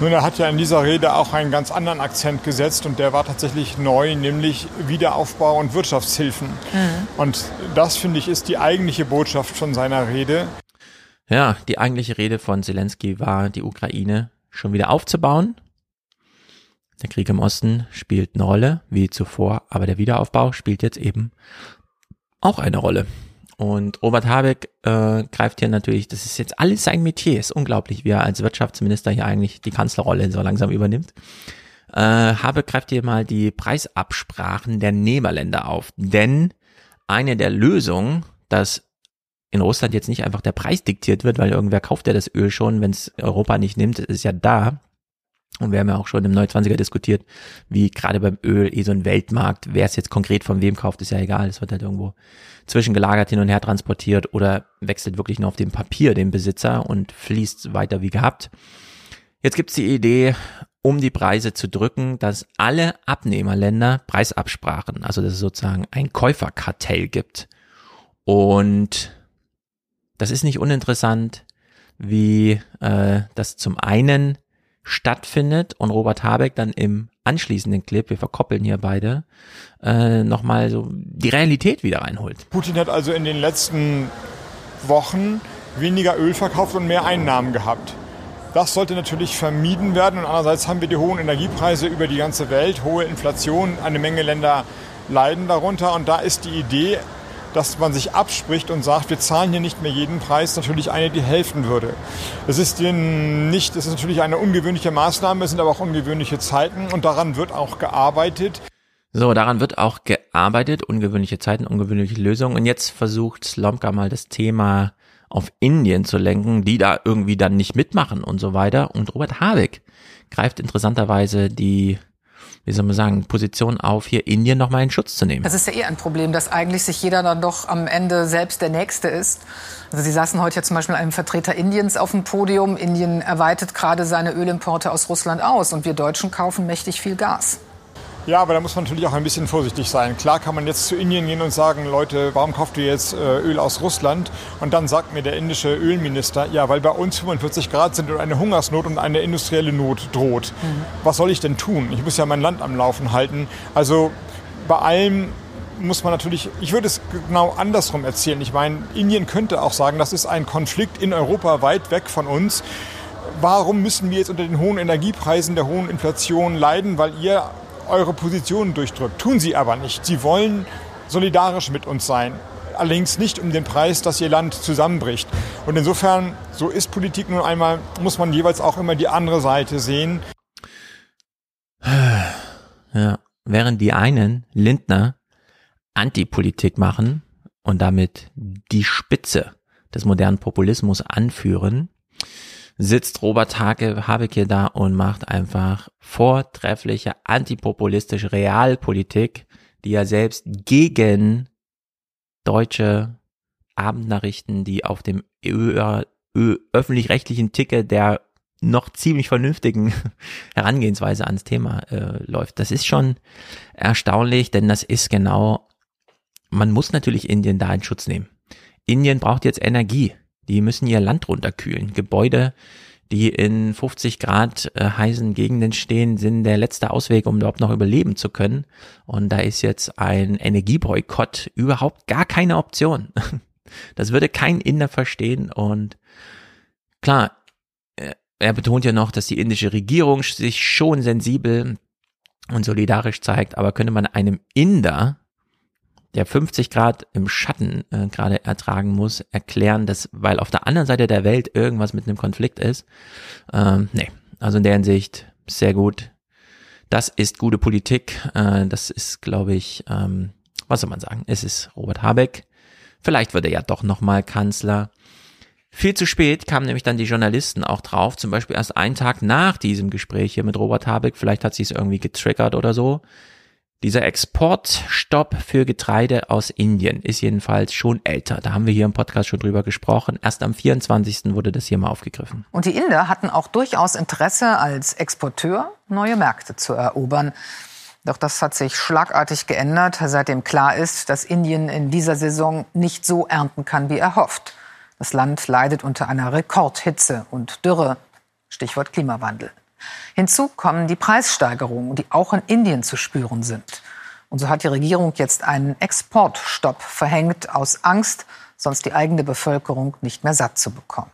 S20: Nun, er hat ja in dieser Rede auch einen ganz anderen Akzent gesetzt und der war tatsächlich neu, nämlich Wiederaufbau und Wirtschaftshilfen. Mhm. Und das, finde ich, ist die eigentliche Botschaft von seiner Rede.
S1: Ja, die eigentliche Rede von Zelensky war, die Ukraine schon wieder aufzubauen. Der Krieg im Osten spielt eine Rolle, wie zuvor, aber der Wiederaufbau spielt jetzt eben auch eine Rolle. Und Robert Habeck äh, greift hier natürlich, das ist jetzt alles sein Metier, ist unglaublich, wie er als Wirtschaftsminister hier eigentlich die Kanzlerrolle so langsam übernimmt. Äh, Habeck greift hier mal die Preisabsprachen der Nehmerländer auf, denn eine der Lösungen, dass in Russland jetzt nicht einfach der Preis diktiert wird, weil irgendwer kauft ja das Öl schon, wenn es Europa nicht nimmt, ist ja da. Und wir haben ja auch schon im Neu-20er diskutiert, wie gerade beim Öl eh so ein Weltmarkt, wer es jetzt konkret von wem kauft, ist ja egal. Es wird halt irgendwo zwischengelagert hin und her transportiert oder wechselt wirklich nur auf dem Papier den Besitzer und fließt weiter wie gehabt. Jetzt gibt's die Idee, um die Preise zu drücken, dass alle Abnehmerländer Preisabsprachen, also dass es sozusagen ein Käuferkartell gibt. Und das ist nicht uninteressant, wie äh, das zum einen stattfindet und Robert Habeck dann im anschließenden Clip, wir verkoppeln hier beide, äh, nochmal so die Realität wieder reinholt.
S20: Putin hat also in den letzten Wochen weniger Öl verkauft und mehr Einnahmen gehabt. Das sollte natürlich vermieden werden und andererseits haben wir die hohen Energiepreise über die ganze Welt, hohe Inflation, eine Menge Länder leiden darunter und da ist die Idee, dass man sich abspricht und sagt, wir zahlen hier nicht mehr jeden Preis, natürlich eine, die helfen würde. Es ist nicht, es ist natürlich eine ungewöhnliche Maßnahme, es sind aber auch ungewöhnliche Zeiten und daran wird auch gearbeitet.
S1: So, daran wird auch gearbeitet, ungewöhnliche Zeiten, ungewöhnliche Lösungen. Und jetzt versucht Slomka mal das Thema auf Indien zu lenken, die da irgendwie dann nicht mitmachen und so weiter. Und Robert Habeck greift interessanterweise die wie soll man sagen, Position auf, hier Indien nochmal in Schutz zu nehmen.
S23: Das ist ja eh ein Problem, dass eigentlich sich jeder dann doch am Ende selbst der Nächste ist. Also Sie saßen heute ja zum Beispiel einem Vertreter Indiens auf dem Podium. Indien erweitert gerade seine Ölimporte aus Russland aus und wir Deutschen kaufen mächtig viel Gas.
S20: Ja, aber da muss man natürlich auch ein bisschen vorsichtig sein. Klar kann man jetzt zu Indien gehen und sagen, Leute, warum kauft ihr jetzt äh, Öl aus Russland? Und dann sagt mir der indische Ölminister, ja, weil bei uns 45 Grad sind und eine Hungersnot und eine industrielle Not droht. Mhm. Was soll ich denn tun? Ich muss ja mein Land am Laufen halten. Also bei allem muss man natürlich, ich würde es genau andersrum erzählen. Ich meine, Indien könnte auch sagen, das ist ein Konflikt in Europa weit weg von uns. Warum müssen wir jetzt unter den hohen Energiepreisen, der hohen Inflation leiden, weil ihr eure Positionen durchdrückt. Tun sie aber nicht. Sie wollen solidarisch mit uns sein. Allerdings nicht um den Preis, dass ihr Land zusammenbricht. Und insofern, so ist Politik nun einmal, muss man jeweils auch immer die andere Seite sehen.
S1: Ja, während die einen, Lindner, Antipolitik machen und damit die Spitze des modernen Populismus anführen, sitzt Robert Habeck da und macht einfach vortreffliche antipopulistische Realpolitik, die er selbst gegen deutsche Abendnachrichten, die auf dem öffentlich-rechtlichen Ticket der noch ziemlich vernünftigen <laughs> Herangehensweise ans Thema äh, läuft. Das ist schon erstaunlich, denn das ist genau, man muss natürlich Indien da in Schutz nehmen. Indien braucht jetzt Energie. Die müssen ihr Land runterkühlen. Gebäude, die in 50 Grad äh, heißen Gegenden stehen, sind der letzte Ausweg, um überhaupt noch überleben zu können. Und da ist jetzt ein Energieboykott überhaupt gar keine Option. <laughs> Das würde kein Inder verstehen. Und klar, äh, er betont ja noch, dass die indische Regierung sich schon sensibel und solidarisch zeigt, aber könnte man einem Inder der 50 Grad im Schatten äh, gerade ertragen muss, erklären, dass, weil auf der anderen Seite der Welt irgendwas mit einem Konflikt ist. Ähm, nee, also in der Hinsicht sehr gut. Das ist gute Politik. Äh, das ist, glaube ich, ähm, was soll man sagen? Es ist Robert Habeck. Vielleicht wird er ja doch nochmal Kanzler. Viel zu spät kamen nämlich dann die Journalisten auch drauf, zum Beispiel erst einen Tag nach diesem Gespräch hier mit Robert Habeck. Vielleicht hat sie es irgendwie getriggert oder so. Dieser Exportstopp für Getreide aus Indien ist jedenfalls schon älter. Da haben wir hier im Podcast schon drüber gesprochen. Erst am 24. wurde das hier mal aufgegriffen.
S23: Und die Inder hatten auch durchaus Interesse, als Exporteur neue Märkte zu erobern. Doch das hat sich schlagartig geändert, seitdem klar ist, dass Indien in dieser Saison nicht so ernten kann, wie erhofft. Das Land leidet unter einer Rekordhitze und Dürre. Stichwort Klimawandel. Hinzu kommen die Preissteigerungen, die auch in Indien zu spüren sind. Und so hat die Regierung jetzt einen Exportstopp verhängt aus Angst, sonst die eigene Bevölkerung nicht mehr satt zu bekommen.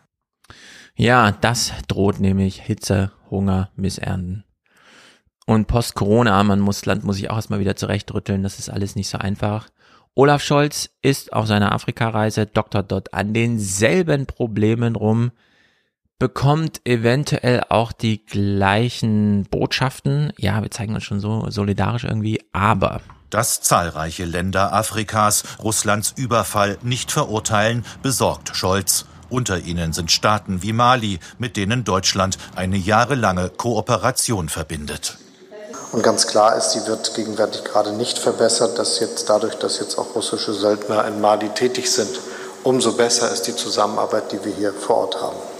S1: Ja, das droht nämlich Hitze, Hunger, Missernten. Und post-Corona, man muss, Land muss sich auch erstmal wieder zurechtrütteln, das ist alles nicht so einfach. Olaf Scholz ist auf seiner Afrikareise, doktert dort an denselben Problemen rum, bekommt eventuell auch die gleichen Botschaften. Ja, wir zeigen uns schon so solidarisch irgendwie, aber
S24: dass zahlreiche Länder Afrikas Russlands Überfall nicht verurteilen, besorgt Scholz. Unter ihnen sind Staaten wie Mali, mit denen Deutschland eine jahrelange Kooperation verbindet.
S16: Und ganz klar ist, sie wird gegenwärtig gerade nicht verbessert, dass jetzt dadurch, dass jetzt auch russische Söldner in Mali tätig sind, umso besser ist die Zusammenarbeit, die wir hier vor Ort haben.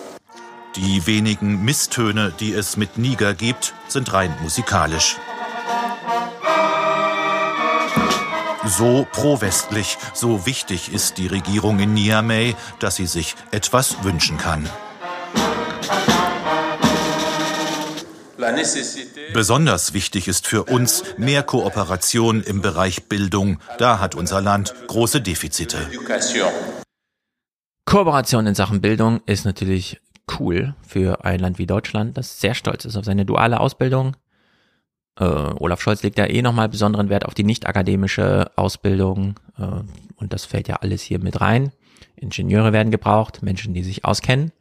S24: Die wenigen Misstöne, die es mit Niger gibt, sind rein musikalisch. So pro-westlich, so wichtig ist die Regierung in Niamey, dass sie sich etwas wünschen kann. Besonders wichtig ist für uns mehr Kooperation im Bereich Bildung. Da hat unser Land große Defizite.
S1: Kooperation in Sachen Bildung ist natürlich cool für ein Land wie Deutschland, das sehr stolz ist auf seine duale Ausbildung. Äh, Olaf Scholz legt ja eh nochmal besonderen Wert auf die nicht-akademische Ausbildung äh, und das fällt ja alles hier mit rein. Ingenieure werden gebraucht, Menschen, die sich auskennen.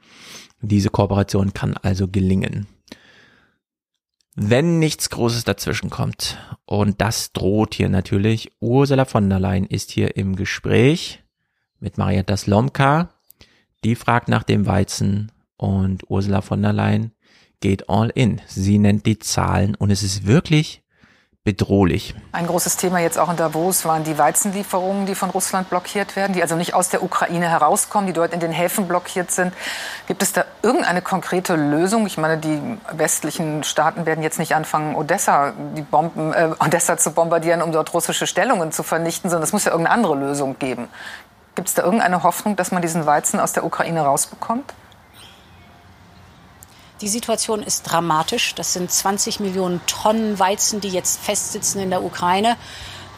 S1: Diese Kooperation kann also gelingen. Wenn nichts Großes dazwischen kommt, und das droht hier natürlich, Ursula von der Leyen ist hier im Gespräch mit Marietta Slomka, die fragt nach dem Weizen und Ursula von der Leyen geht all in. Sie nennt die Zahlen und es ist wirklich bedrohlich.
S23: Ein großes Thema jetzt auch in Davos waren die Weizenlieferungen, die von Russland blockiert werden, die also nicht aus der Ukraine herauskommen, die dort in den Häfen blockiert sind. Gibt es da irgendeine konkrete Lösung? Ich meine, die westlichen Staaten werden jetzt nicht anfangen, Odessa, die Bomben, äh, Odessa zu bombardieren, um dort russische Stellungen zu vernichten, sondern es muss ja irgendeine andere Lösung geben. Gibt es da irgendeine Hoffnung, dass man diesen Weizen aus der Ukraine rausbekommt?
S25: Die Situation ist dramatisch. Das sind 20 Millionen Tonnen Weizen, die jetzt festsitzen in der Ukraine.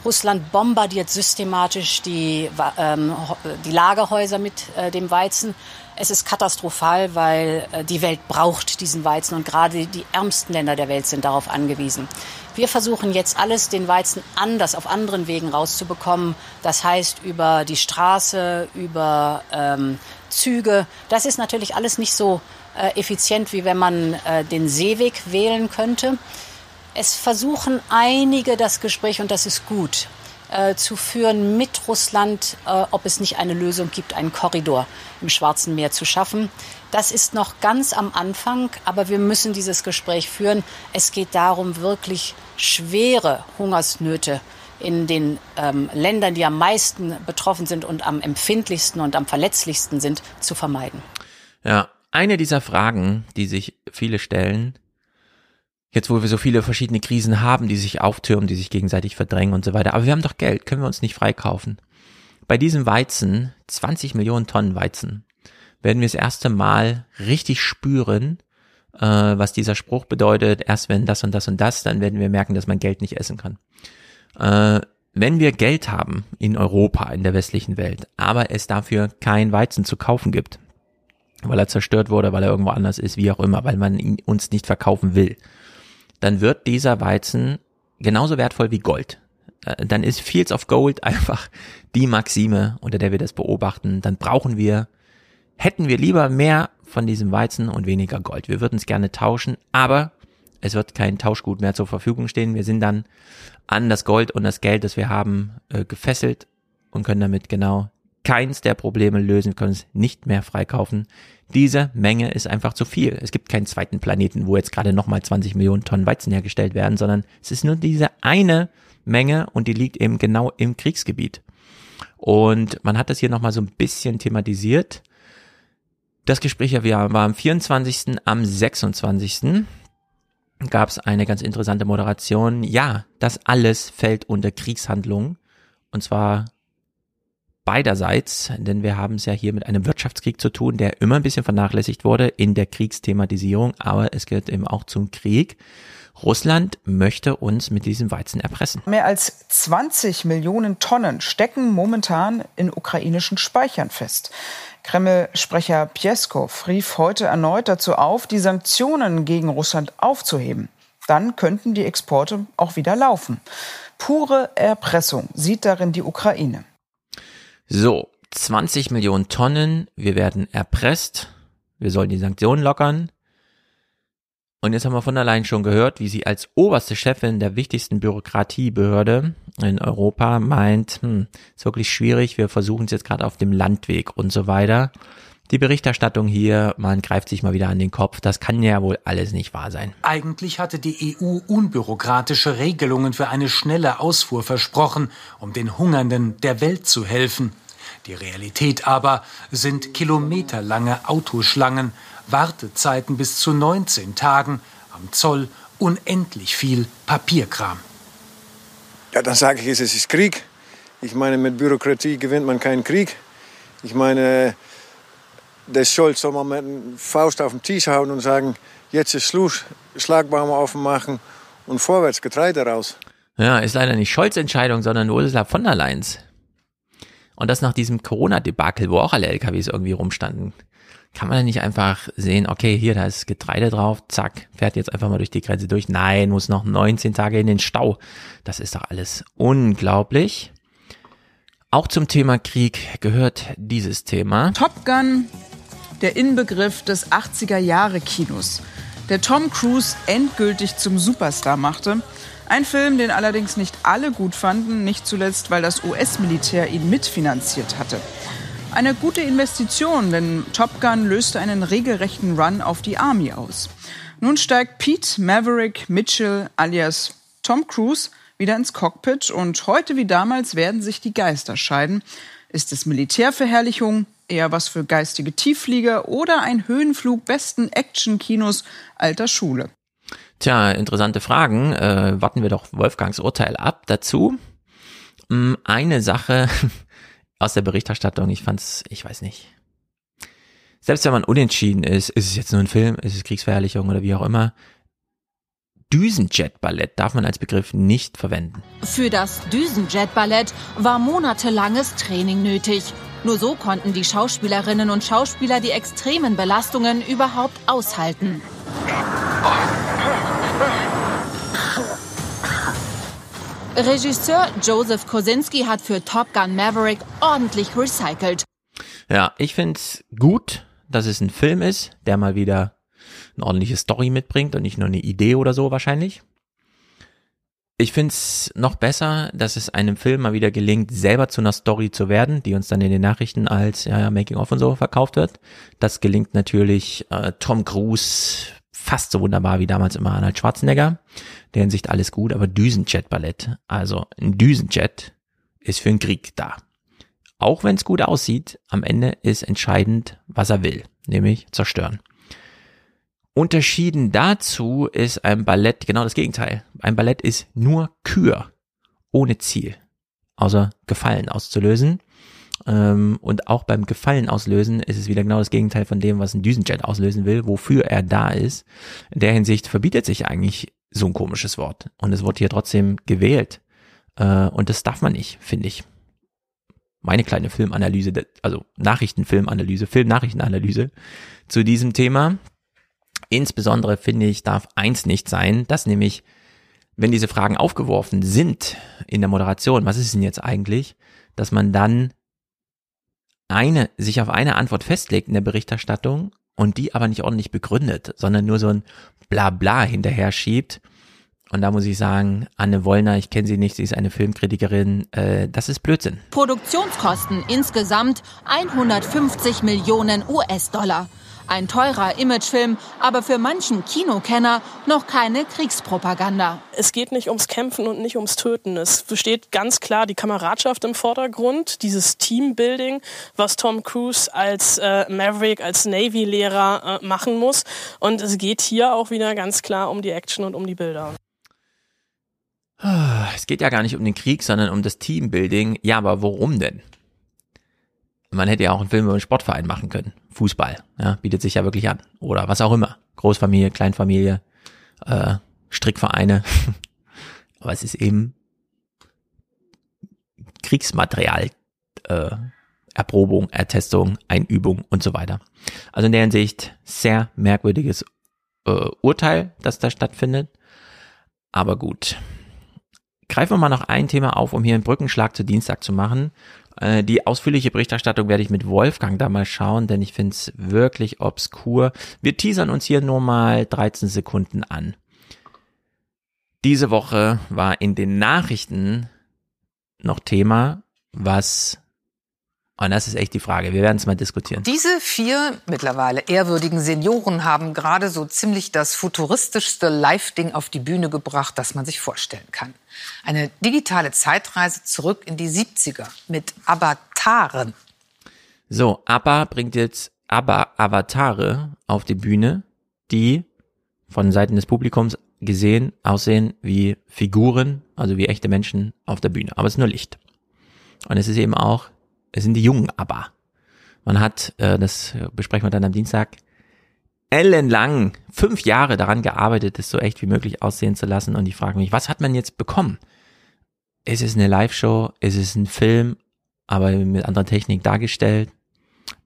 S25: Russland bombardiert systematisch die, ähm, die Lagerhäuser mit äh, dem Weizen. Es ist katastrophal, weil äh, die Welt braucht diesen Weizen und gerade die ärmsten Länder der Welt sind darauf angewiesen. Wir versuchen jetzt alles, den Weizen anders auf anderen Wegen rauszubekommen. Das heißt über die Straße, über ähm, Züge. Das ist natürlich alles nicht so effizient, wie wenn man äh, den Seeweg wählen könnte. Es versuchen einige das Gespräch, und das ist gut, äh, zu führen mit Russland, äh, ob es nicht eine Lösung gibt, einen Korridor im Schwarzen Meer zu schaffen. Das ist noch ganz am Anfang, aber wir müssen dieses Gespräch führen. Es geht darum, wirklich schwere Hungersnöte in den ähm, Ländern, die am meisten betroffen sind und am empfindlichsten und am verletzlichsten sind, zu vermeiden.
S1: Ja, eine dieser Fragen, die sich viele stellen, jetzt wo wir so viele verschiedene Krisen haben, die sich auftürmen, die sich gegenseitig verdrängen und so weiter, aber wir haben doch Geld, können wir uns nicht freikaufen. Bei diesem Weizen, 20 Millionen Tonnen Weizen, werden wir das erste Mal richtig spüren, äh, was dieser Spruch bedeutet, erst wenn das und das und das, dann werden wir merken, dass man Geld nicht essen kann. Äh, wenn wir Geld haben in Europa, in der westlichen Welt, aber es dafür kein Weizen zu kaufen gibt, weil er zerstört wurde, weil er irgendwo anders ist, wie auch immer, weil man ihn uns nicht verkaufen will, dann wird dieser Weizen genauso wertvoll wie Gold. Äh, dann ist Fields of Gold <laughs> einfach die Maxime, unter der wir das beobachten. Dann brauchen wir, hätten wir lieber mehr von diesem Weizen und weniger Gold. Wir würden es gerne tauschen, aber es wird kein Tauschgut mehr zur Verfügung stehen. Wir sind dann an das Gold und das Geld, das wir haben, äh, gefesselt und können damit genau keins der Probleme lösen. Wir können es nicht mehr freikaufen. Diese Menge ist einfach zu viel. Es gibt keinen zweiten Planeten, wo jetzt gerade nochmal 20 Millionen Tonnen Weizen hergestellt werden, sondern es ist nur diese eine Menge und die liegt eben genau im Kriegsgebiet. Und man hat das hier nochmal so ein bisschen thematisiert. Das Gespräch war am 24., am 26. gab es eine ganz interessante Moderation. Ja, das alles fällt unter Kriegshandlungen. Und zwar beiderseits, denn wir haben es ja hier mit einem Wirtschaftskrieg zu tun, der immer ein bisschen vernachlässigt wurde in der Kriegsthematisierung, aber es gehört eben auch zum Krieg. Russland möchte uns mit diesem Weizen erpressen.
S19: Mehr als 20 Millionen Tonnen stecken momentan in ukrainischen Speichern fest. Kreml-Sprecher Pieskow rief heute erneut dazu auf, die Sanktionen gegen Russland aufzuheben. Dann könnten die Exporte auch wieder laufen. Pure Erpressung sieht darin die Ukraine.
S1: So, 20 Millionen Tonnen, wir werden erpresst, wir sollen die Sanktionen lockern. Und jetzt haben wir von allein schon gehört, wie sie als oberste Chefin der wichtigsten Bürokratiebehörde in Europa meint, hm, ist wirklich schwierig, wir versuchen es jetzt gerade auf dem Landweg und so weiter. Die Berichterstattung hier, man greift sich mal wieder an den Kopf, das kann ja wohl alles nicht wahr sein.
S26: Eigentlich hatte die EU unbürokratische Regelungen für eine schnelle Ausfuhr versprochen, um den Hungernden der Welt zu helfen. Die Realität aber sind kilometerlange Autoschlangen, Wartezeiten bis zu 19 Tagen, am Zoll unendlich viel Papierkram.
S27: Ja, dann sage ich, es ist Krieg. Ich meine, mit Bürokratie gewinnt man keinen Krieg. Ich meine, der Scholz soll mal mit einer Faust auf den Tisch hauen und sagen, jetzt ist Schluss, Schlagbaum aufmachen und vorwärts Getreide raus.
S1: Ja, ist leider nicht Scholz Entscheidung, sondern Ursula von der Leyen's. Und das nach diesem Corona-Debakel, wo auch alle LKWs irgendwie rumstanden. Kann man da nicht einfach sehen, okay, hier, da ist Getreide drauf, zack, fährt jetzt einfach mal durch die Grenze durch. Nein, muss noch 19 Tage in den Stau. Das ist doch alles unglaublich. Auch zum Thema Krieg gehört dieses Thema.
S19: Top Gun der Inbegriff des 80er-Jahre-Kinos, der Tom Cruise endgültig zum Superstar machte. Ein Film, den allerdings nicht alle gut fanden, nicht zuletzt, weil das US-Militär ihn mitfinanziert hatte. Eine gute Investition, denn Top Gun löste einen regelrechten Run auf die Army aus. Nun steigt Pete Maverick Mitchell alias Tom Cruise wieder ins Cockpit und heute wie damals werden sich die Geister scheiden. Ist es Militärverherrlichung, eher was für geistige Tiefflieger oder ein Höhenflug besten Actionkinos alter Schule?
S1: Tja, interessante Fragen. Äh, warten wir doch Wolfgangs Urteil ab dazu. Mm, eine Sache <laughs> aus der Berichterstattung, ich fand's, ich weiß nicht. Selbst wenn man unentschieden ist, ist es jetzt nur ein Film, ist es Kriegsverherrlichung oder wie auch immer, Düsenjet-Ballett darf man als Begriff nicht verwenden.
S28: Für das Düsenjet-Ballett war monatelanges Training nötig. Nur so konnten die Schauspielerinnen und Schauspieler die extremen Belastungen überhaupt aushalten. Regisseur Joseph Kosinski hat für Top Gun Maverick ordentlich recycelt.
S1: Ja, ich find's gut, dass es ein Film ist, der mal wieder eine ordentliche Story mitbringt und nicht nur eine Idee oder so wahrscheinlich. Ich find's noch besser, dass es einem Film mal wieder gelingt, selber zu einer Story zu werden, die uns dann in den Nachrichten als ja, ja, Making-of und so verkauft wird. Das gelingt natürlich äh, Tom Cruise fast so wunderbar wie damals immer Arnold Schwarzenegger. Der Hinsicht alles gut, aber Düsenjet-Ballett, also ein Düsenjet ist für einen Krieg da. Auch wenn es gut aussieht, am Ende ist entscheidend, was er will, nämlich zerstören. Unterschieden dazu ist ein Ballett genau das Gegenteil. Ein Ballett ist nur Kür, ohne Ziel, außer Gefallen auszulösen. Ähm, und auch beim Gefallen auslösen ist es wieder genau das Gegenteil von dem, was ein Düsenjet auslösen will, wofür er da ist. In der Hinsicht verbietet sich eigentlich so ein komisches Wort. Und es wird hier trotzdem gewählt. Äh, und das darf man nicht, finde ich. Meine kleine Filmanalyse, also Nachrichtenfilmanalyse, Filmnachrichtenanalyse zu diesem Thema. Insbesondere finde ich, darf eins nicht sein, dass nämlich, wenn diese Fragen aufgeworfen sind in der Moderation, was ist denn jetzt eigentlich, dass man dann eine, sich auf eine Antwort festlegt in der Berichterstattung und die aber nicht ordentlich begründet, sondern nur so ein Blabla hinterher schiebt. Und da muss ich sagen, Anne Wollner, ich kenne sie nicht, sie ist eine Filmkritikerin, äh, das ist Blödsinn.
S28: Produktionskosten insgesamt 150 Millionen US-Dollar. Ein teurer Imagefilm, aber für manchen Kinokenner noch keine Kriegspropaganda.
S29: Es geht nicht ums Kämpfen und nicht ums Töten. Es besteht ganz klar die Kameradschaft im Vordergrund, dieses Teambuilding, was Tom Cruise als äh, Maverick, als Navy-Lehrer äh, machen muss. Und es geht hier auch wieder ganz klar um die Action und um die Bilder.
S1: Es geht ja gar nicht um den Krieg, sondern um das Teambuilding. Ja, aber worum denn? Man hätte ja auch einen Film über einen Sportverein machen können. Fußball, ja, bietet sich ja wirklich an. Oder was auch immer. Großfamilie, Kleinfamilie, äh, Strickvereine. <laughs> Aber es ist eben Kriegsmaterial, äh, Erprobung, Ertestung, Einübung und so weiter. Also in der Hinsicht sehr merkwürdiges äh, Urteil, das da stattfindet. Aber gut. Greifen wir mal noch ein Thema auf, um hier einen Brückenschlag zu Dienstag zu machen. Äh, die ausführliche Berichterstattung werde ich mit Wolfgang da mal schauen, denn ich finde es wirklich obskur. Wir teasern uns hier nur mal 13 Sekunden an. Diese Woche war in den Nachrichten noch Thema, was und das ist echt die Frage. Wir werden es mal diskutieren.
S23: Diese vier mittlerweile ehrwürdigen Senioren haben gerade so ziemlich das futuristischste Live-Ding auf die Bühne gebracht, das man sich vorstellen kann. Eine digitale Zeitreise zurück in die 70er mit Avataren.
S1: So, ABBA bringt jetzt ABBA Avatare auf die Bühne, die von Seiten des Publikums gesehen aussehen wie Figuren, also wie echte Menschen auf der Bühne. Aber es ist nur Licht. Und es ist eben auch es sind die jungen ABBA. Man hat, äh, das besprechen wir dann am Dienstag, ellenlang, fünf Jahre daran gearbeitet, es so echt wie möglich aussehen zu lassen. Und ich frage mich, was hat man jetzt bekommen? Ist es eine Live-Show? Ist es ein Film, aber mit anderer Technik dargestellt?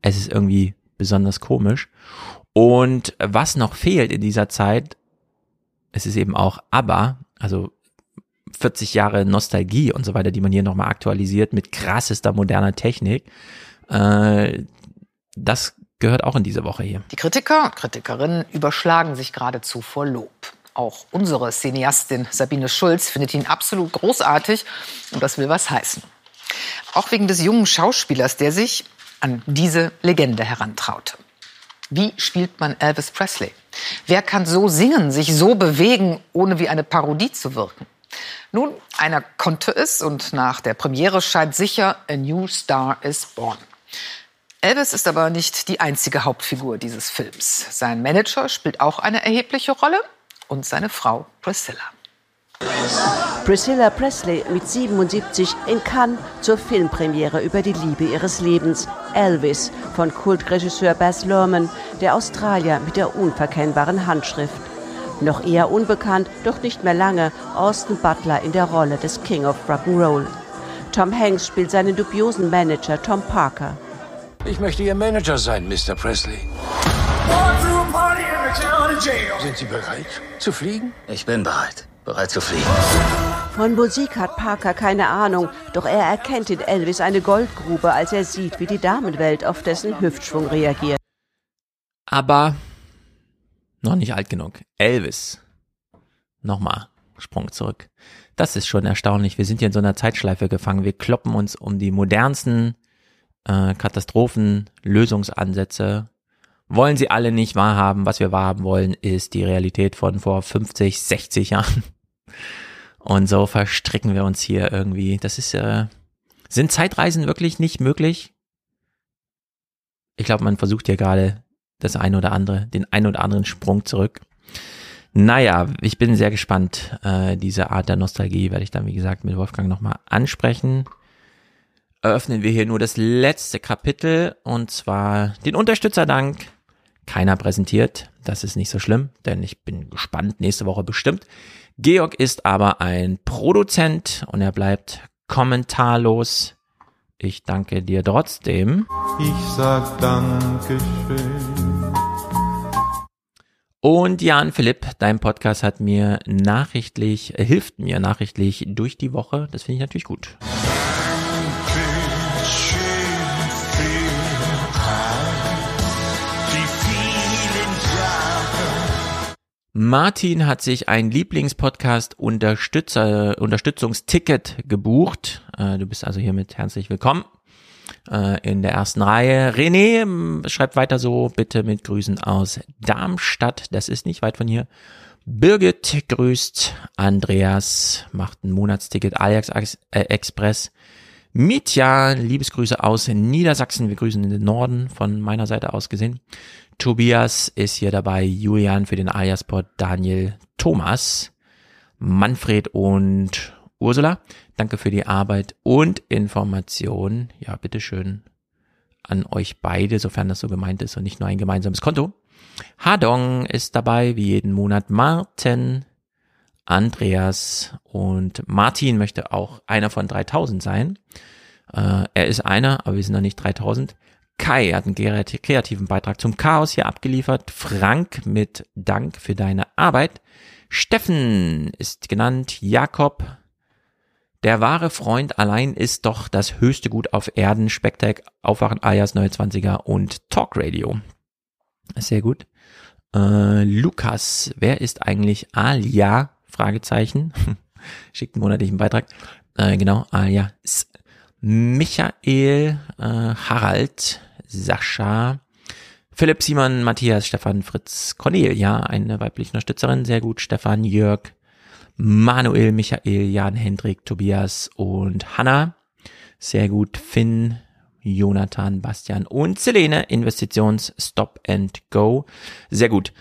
S1: Es ist irgendwie besonders komisch. Und was noch fehlt in dieser Zeit, es ist eben auch ABBA, also 40 Jahre Nostalgie und so weiter, die man hier nochmal aktualisiert mit krassester moderner Technik. Äh, das gehört auch in diese Woche hier.
S23: Die Kritiker und Kritikerinnen überschlagen sich geradezu vor Lob. Auch unsere Cineastin Sabine Schulz findet ihn absolut großartig und das will was heißen. Auch wegen des jungen Schauspielers, der sich an diese Legende herantraute. Wie spielt man Elvis Presley? Wer kann so singen, sich so bewegen, ohne wie eine Parodie zu wirken? Nun, einer konnte es und nach der Premiere scheint sicher, A New Star is Born. Elvis ist aber nicht die einzige Hauptfigur dieses Films. Sein Manager spielt auch eine erhebliche Rolle und seine Frau Priscilla.
S30: Priscilla Presley mit 77 in Cannes zur Filmpremiere über die Liebe ihres Lebens, Elvis, von Kultregisseur Baz Luhrmann, der Australier mit der unverkennbaren Handschrift. Noch eher unbekannt, doch nicht mehr lange, Austin Butler in der Rolle des King of Rock'n'Roll. Tom Hanks spielt seinen dubiosen Manager Tom Parker.
S31: Ich möchte Ihr Manager sein, Mr. Presley. Sind Sie bereit zu fliegen?
S32: Ich bin bereit. Bereit zu fliegen.
S30: Von Musik hat Parker keine Ahnung, doch er erkennt in Elvis eine Goldgrube, als er sieht, wie die Damenwelt auf dessen Hüftschwung reagiert.
S1: Aber noch nicht alt genug. Elvis. Nochmal. Sprung zurück. Das ist schon erstaunlich. Wir sind hier in so einer Zeitschleife gefangen. Wir kloppen uns um die modernsten äh, Katastrophen, Lösungsansätze. Wollen sie alle nicht wahrhaben. Was wir wahrhaben wollen, ist die Realität von vor 50, 60 Jahren. Und so verstricken wir uns hier irgendwie. Das ist, äh, sind Zeitreisen wirklich nicht möglich? Ich glaube, man versucht hier gerade das eine oder andere, den ein oder anderen Sprung zurück. Naja, ich bin sehr gespannt. Äh, diese Art der Nostalgie werde ich dann, wie gesagt, mit Wolfgang nochmal ansprechen. Eröffnen wir hier nur das letzte Kapitel und zwar den Unterstützerdank. Keiner präsentiert, das ist nicht so schlimm, denn ich bin gespannt, nächste Woche bestimmt. Georg ist aber ein Produzent und er bleibt kommentarlos. Ich danke dir trotzdem.
S33: Ich sag Dankeschön.
S1: Und Jan Philipp, dein Podcast hat mir nachrichtlich, äh, hilft mir nachrichtlich durch die Woche. Das finde ich natürlich gut. Martin hat sich ein Lieblingspodcast-Unterstützer, Unterstützungsticket gebucht. Äh, du bist also hiermit herzlich willkommen äh, in der ersten Reihe. René schreibt weiter so, bitte mit Grüßen aus Darmstadt. Das ist nicht weit von hier. Birgit grüßt Andreas, macht ein Monatsticket Ajax äh, Express. Mitya, Liebesgrüße aus Niedersachsen. Wir grüßen in den Norden von meiner Seite aus gesehen. Tobias ist hier dabei, Julian für den Aliasport, Daniel, Thomas, Manfred und Ursula. Danke für die Arbeit und Information. Ja, bitteschön an euch beide, sofern das so gemeint ist und nicht nur ein gemeinsames Konto. Hadong ist dabei, wie jeden Monat. Martin, Andreas und Martin möchte auch einer von 3000 sein. Äh, er ist einer, aber wir sind noch nicht 3000. Kai hat einen kreativen Beitrag zum Chaos hier abgeliefert. Frank mit Dank für deine Arbeit. Steffen ist genannt. Jakob. Der wahre Freund allein ist doch das höchste Gut auf Erden. Spektak, Aufwachen, Ayas, Neue 20er und Talk Radio. Sehr gut. Äh, Lukas, wer ist eigentlich Alia? Fragezeichen. <laughs> Schickt einen monatlichen Beitrag. Äh, genau, Alia. Michael, äh, Harald, Sascha, Philipp, Simon, Matthias, Stefan, Fritz, Cornelia, eine weibliche Unterstützerin, sehr gut, Stefan, Jörg, Manuel, Michael, Jan, Hendrik, Tobias und Hanna, sehr gut, Finn, Jonathan, Bastian und Selene, Investitions Stop and Go, sehr gut.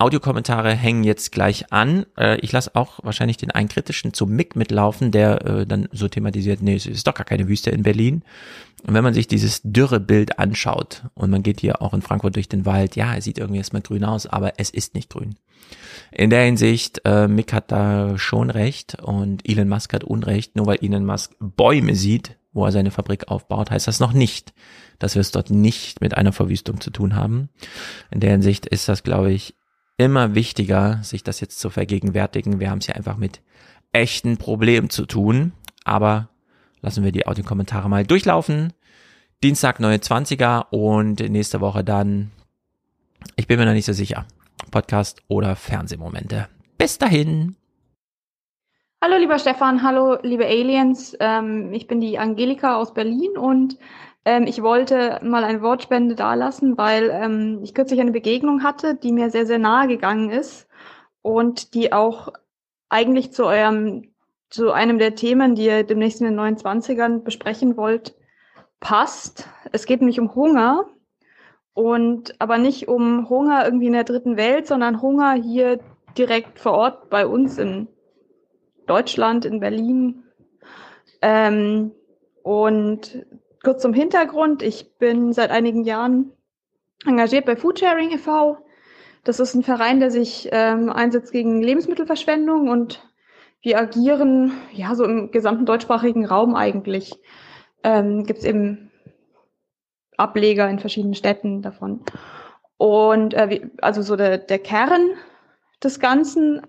S1: Audiokommentare hängen jetzt gleich an. Äh, ich lasse auch wahrscheinlich den einen kritischen zum Mick mitlaufen, der äh, dann so thematisiert, nee, es ist doch gar keine Wüste in Berlin. Und wenn man sich dieses dürre Bild anschaut und man geht hier auch in Frankfurt durch den Wald, ja, es sieht irgendwie erstmal grün aus, aber es ist nicht grün. In der Hinsicht, äh, Mick hat da schon recht und Elon Musk hat Unrecht. Nur weil Elon Musk Bäume sieht, wo er seine Fabrik aufbaut, heißt das noch nicht, dass wir es dort nicht mit einer Verwüstung zu tun haben. In der Hinsicht ist das, glaube ich, immer wichtiger, sich das jetzt zu vergegenwärtigen. Wir haben es ja einfach mit echten Problemen zu tun. Aber lassen wir die Audiokommentare mal durchlaufen. Dienstag neue 20er und nächste Woche dann, ich bin mir noch nicht so sicher, Podcast oder Fernsehmomente. Bis dahin.
S34: Hallo lieber Stefan, hallo liebe Aliens. Ähm, ich bin die Angelika aus Berlin und ähm, ich wollte mal eine Wortspende dalassen, weil ähm, ich kürzlich eine Begegnung hatte, die mir sehr, sehr nahe gegangen ist und die auch eigentlich zu eurem zu einem der Themen, die ihr demnächst in den 29ern besprechen wollt, passt. Es geht nämlich um Hunger und aber nicht um Hunger irgendwie in der dritten Welt, sondern Hunger hier direkt vor Ort bei uns in Deutschland, in Berlin. Ähm, und kurz zum Hintergrund, ich bin seit einigen Jahren engagiert bei Foodsharing e.V. Das ist ein Verein, der sich ähm, einsetzt gegen Lebensmittelverschwendung und wir agieren ja so im gesamten deutschsprachigen Raum eigentlich. Ähm, Gibt es eben Ableger in verschiedenen Städten davon. Und äh, also so der, der Kern des Ganzen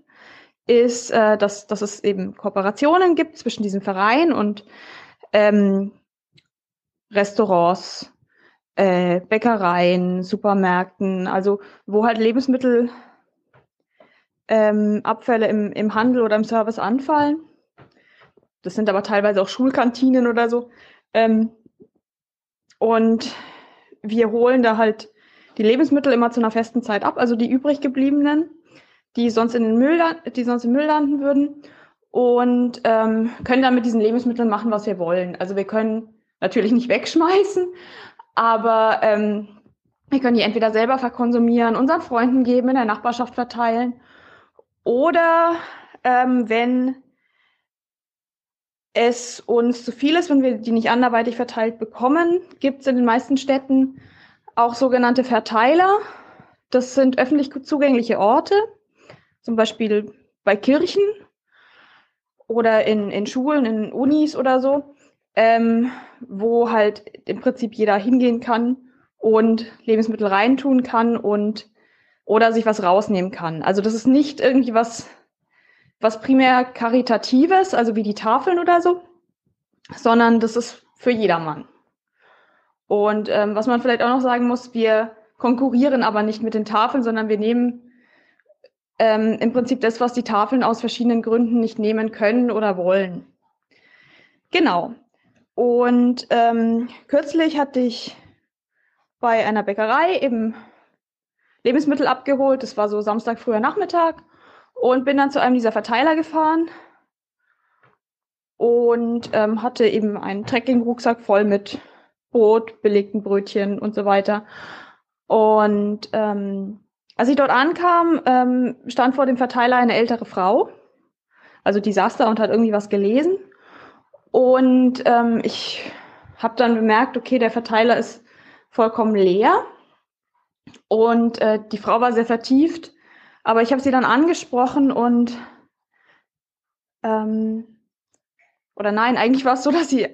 S34: ist, äh, dass, dass es eben Kooperationen gibt zwischen diesem Verein und ähm, Restaurants, äh, Bäckereien, Supermärkten, also wo halt Lebensmittel ähm, im, im Handel oder im Service anfallen. Das sind aber teilweise auch Schulkantinen oder so. Ähm, und wir holen da halt die Lebensmittel immer zu einer festen Zeit ab, also die übrig gebliebenen, die sonst in den Müll, die sonst im Müll landen würden und ähm, können dann mit diesen Lebensmitteln machen, was wir wollen. Also wir können natürlich nicht wegschmeißen, aber ähm, wir können die entweder selber verkonsumieren, unseren Freunden geben, in der Nachbarschaft verteilen oder ähm, wenn es uns zu viel ist, wenn wir die nicht anderweitig verteilt bekommen, gibt es in den meisten Städten auch sogenannte Verteiler. Das sind öffentlich zugängliche Orte, zum Beispiel bei Kirchen oder in, in Schulen, in Unis oder so, ähm, wo halt im Prinzip jeder hingehen kann und Lebensmittel reintun kann und oder sich was rausnehmen kann. Also das ist nicht irgendwie was, was primär karitatives, also wie die Tafeln oder so, sondern das ist für jedermann. Und ähm, was man vielleicht auch noch sagen muss, wir konkurrieren aber nicht mit den Tafeln, sondern wir nehmen ähm, im Prinzip das, was die Tafeln aus verschiedenen Gründen nicht nehmen können oder wollen. Genau. Und ähm, kürzlich hatte ich bei einer Bäckerei eben Lebensmittel abgeholt. Das war so Samstag früher Nachmittag und bin dann zu einem dieser Verteiler gefahren und ähm, hatte eben einen Trekking-Rucksack voll mit Brot, belegten Brötchen und so weiter. Und ähm, als ich dort ankam, ähm, stand vor dem Verteiler eine ältere Frau. Also die saß da und hat irgendwie was gelesen. Und ähm, ich habe dann bemerkt, okay, der Verteiler ist vollkommen leer. Und äh, die Frau war sehr vertieft, aber ich habe sie dann angesprochen und ähm, oder nein, eigentlich war es so, dass sie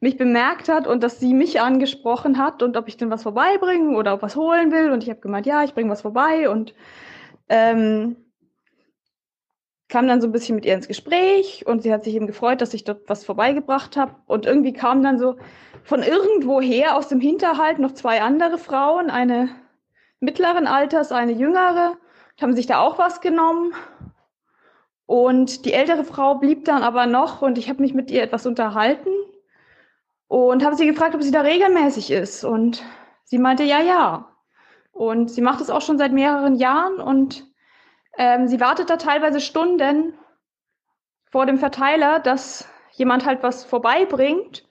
S34: mich bemerkt hat und dass sie mich angesprochen hat und ob ich denn was vorbeibringen oder ob was holen will. Und ich habe gemeint, ja, ich bringe was vorbei und ähm, kam dann so ein bisschen mit ihr ins Gespräch und sie hat sich eben gefreut, dass ich dort was vorbeigebracht habe. Und irgendwie kamen dann so von irgendwoher aus dem Hinterhalt noch zwei andere Frauen, eine mittleren Alters, eine jüngere, haben sich da auch was genommen. Und die ältere Frau blieb dann aber noch und ich habe mich mit ihr etwas unterhalten und habe sie gefragt, ob sie da regelmäßig ist. Und sie meinte, ja, ja. Und sie macht es auch schon seit mehreren Jahren und ähm, sie wartet da teilweise Stunden vor dem Verteiler, dass jemand halt was vorbeibringt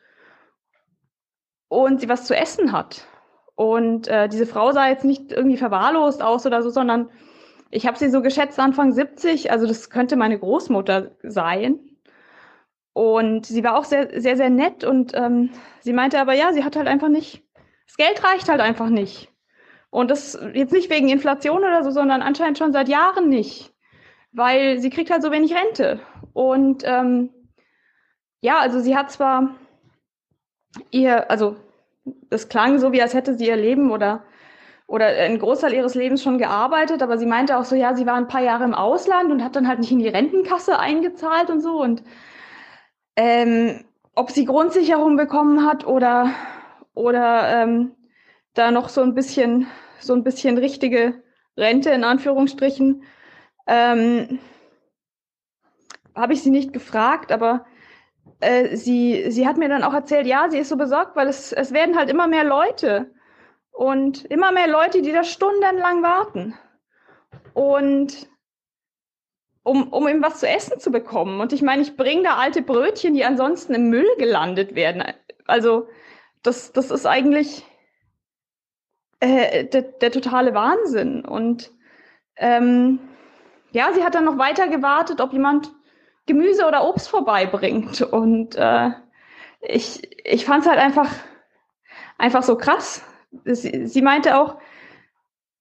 S34: und sie was zu essen hat. Und äh, diese Frau sah jetzt nicht irgendwie verwahrlost aus oder so, sondern ich habe sie so geschätzt Anfang 70, also das könnte meine Großmutter sein. Und sie war auch sehr, sehr, sehr nett und ähm, sie meinte aber, ja, sie hat halt einfach nicht, das Geld reicht halt einfach nicht. Und das jetzt nicht wegen Inflation oder so, sondern anscheinend schon seit Jahren nicht, weil sie kriegt halt so wenig Rente. Und ähm, ja, also sie hat zwar ihr, also es klang so, wie als hätte sie ihr Leben oder, oder einen Großteil ihres Lebens schon gearbeitet, aber sie meinte auch so, ja, sie war ein paar Jahre im Ausland und hat dann halt nicht in die Rentenkasse eingezahlt und so. Und ähm, ob sie Grundsicherung bekommen hat oder, oder ähm, da noch so ein bisschen, so ein bisschen richtige Rente in Anführungsstrichen, ähm, habe ich sie nicht gefragt, aber äh, sie, sie hat mir dann auch erzählt, ja, sie ist so besorgt, weil es, es werden halt immer mehr Leute und immer mehr Leute, die da stundenlang warten. Und um, um ihm was zu essen zu bekommen. Und ich meine, ich bringe da alte Brötchen, die ansonsten im Müll gelandet werden. Also das, das ist eigentlich äh, der, der totale Wahnsinn. Und ähm, ja, sie hat dann noch weiter gewartet, ob jemand Gemüse oder Obst vorbeibringt. Und äh, ich, ich fand es halt einfach, einfach so krass. Sie, sie meinte auch,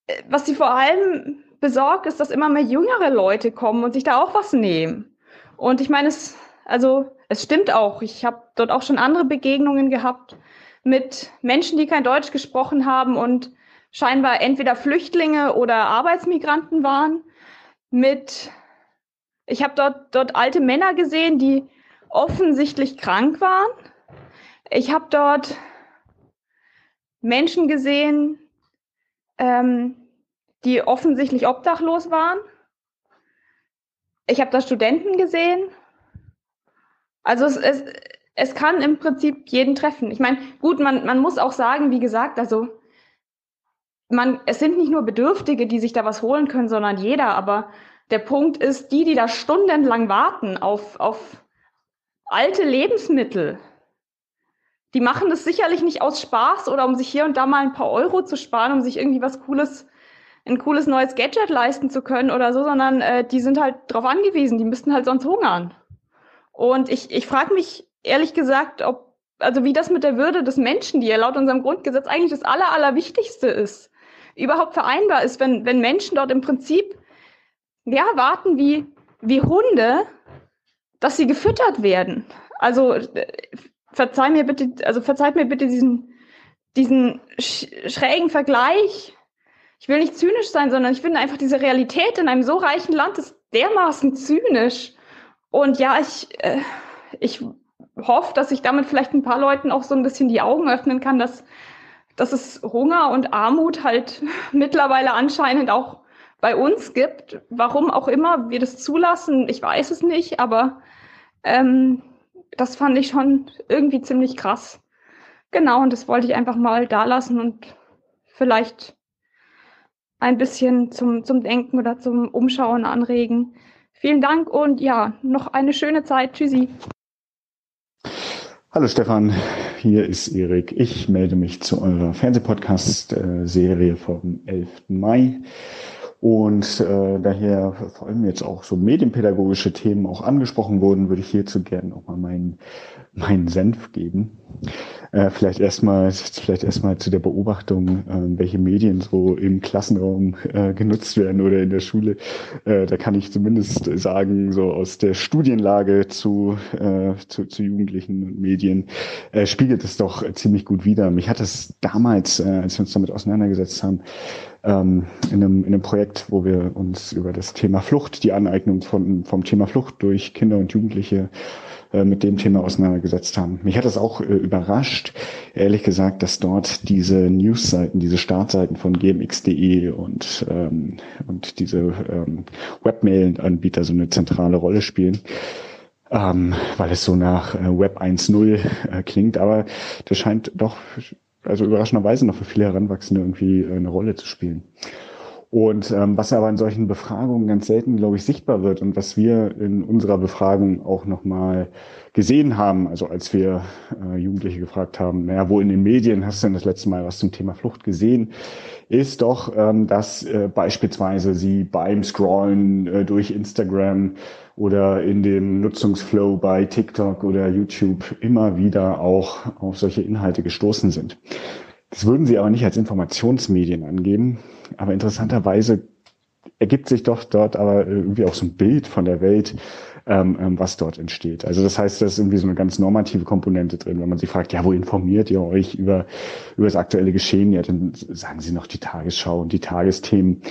S34: äh, was sie vor allem besorgt ist, dass immer mehr jüngere Leute kommen und sich da auch was nehmen. Und ich meine, es, also es stimmt auch. Ich habe dort auch schon andere Begegnungen gehabt mit Menschen, die kein Deutsch gesprochen haben und scheinbar entweder Flüchtlinge oder Arbeitsmigranten waren. Mit, ich habe dort dort alte Männer gesehen, die offensichtlich krank waren. Ich habe dort Menschen gesehen, ähm, die offensichtlich obdachlos waren. Ich habe da Studenten gesehen. Also es, es, es kann im Prinzip jeden treffen. Ich meine, gut, man, man muss auch sagen, wie gesagt, also man, es sind nicht nur Bedürftige, die sich da was holen können, sondern jeder. Aber der Punkt ist, die, die da stundenlang warten auf, auf alte Lebensmittel, die machen das sicherlich nicht aus Spaß oder um sich hier und da mal ein paar Euro zu sparen, um sich irgendwie was Cooles ein cooles neues Gadget leisten zu können oder so, sondern äh, die sind halt darauf angewiesen, die müssten halt sonst hungern. Und ich, ich frage mich ehrlich gesagt, ob, also wie das mit der Würde des Menschen, die ja laut unserem Grundgesetz eigentlich das Aller, Allerwichtigste ist, überhaupt vereinbar ist, wenn, wenn Menschen dort im Prinzip ja warten wie, wie Hunde, dass sie gefüttert werden. Also äh, verzeih mir bitte, also verzeiht mir bitte diesen, diesen schrägen Vergleich ich will nicht zynisch sein, sondern ich finde einfach diese Realität in einem so reichen Land ist dermaßen zynisch. Und ja, ich, äh, ich hoffe, dass ich damit vielleicht ein paar Leuten auch so ein bisschen die Augen öffnen kann, dass, dass es Hunger und Armut halt <laughs> mittlerweile anscheinend auch bei uns gibt. Warum auch immer wir das zulassen, ich weiß es nicht, aber ähm, das fand ich schon irgendwie ziemlich krass. Genau, und das wollte ich einfach mal da lassen und vielleicht ein bisschen zum, zum Denken oder zum Umschauen anregen. Vielen Dank und ja, noch eine schöne Zeit. Tschüssi.
S35: Hallo Stefan, hier ist Erik. Ich melde mich zu eurer Fernsehpodcast-Serie vom 11. Mai. Und äh, daher vor allem jetzt auch so medienpädagogische Themen auch angesprochen wurden, würde ich hierzu gerne auch mal meinen, meinen Senf geben. Äh, vielleicht erstmal, vielleicht erstmal zu der Beobachtung, äh, welche Medien so im Klassenraum äh, genutzt werden oder in der Schule. Äh, da kann ich zumindest sagen, so aus der Studienlage zu, äh, zu, zu Jugendlichen Medien äh, spiegelt es doch ziemlich gut wider. Mich hat es damals, als wir uns damit auseinandergesetzt haben, ähm, in, einem, in einem Projekt, wo wir uns über das Thema Flucht, die Aneignung von, vom Thema Flucht durch Kinder und Jugendliche äh, mit dem Thema auseinandergesetzt haben. Mich hat das auch äh, überrascht, ehrlich gesagt, dass dort diese Newsseiten, diese Startseiten von gmx.de und, ähm, und diese ähm, Webmail-Anbieter so eine zentrale Rolle spielen. Ähm, weil es so nach äh, Web 1.0 äh, klingt, aber das scheint doch, also überraschenderweise noch für viele Heranwachsende irgendwie äh, eine Rolle zu spielen. Und ähm, was aber in solchen Befragungen ganz selten, glaube ich, sichtbar wird und was wir in unserer Befragung auch nochmal gesehen haben, also als wir äh, Jugendliche gefragt haben, naja, wo in den Medien hast du denn das letzte Mal was zum Thema Flucht gesehen, ist doch, ähm, dass äh, beispielsweise sie beim Scrollen äh, durch Instagram oder in dem Nutzungsflow bei TikTok oder YouTube immer wieder auch auf solche Inhalte gestoßen sind. Das würden sie aber nicht als Informationsmedien angeben. Aber interessanterweise ergibt sich doch dort aber irgendwie auch so ein Bild von der Welt, ähm, ähm, was dort entsteht. Also das heißt, da ist irgendwie so eine ganz normative Komponente drin. Wenn man sich fragt, ja, wo informiert ihr euch über, über das aktuelle Geschehen? Ja, dann sagen sie noch die Tagesschau und die Tagesthemen.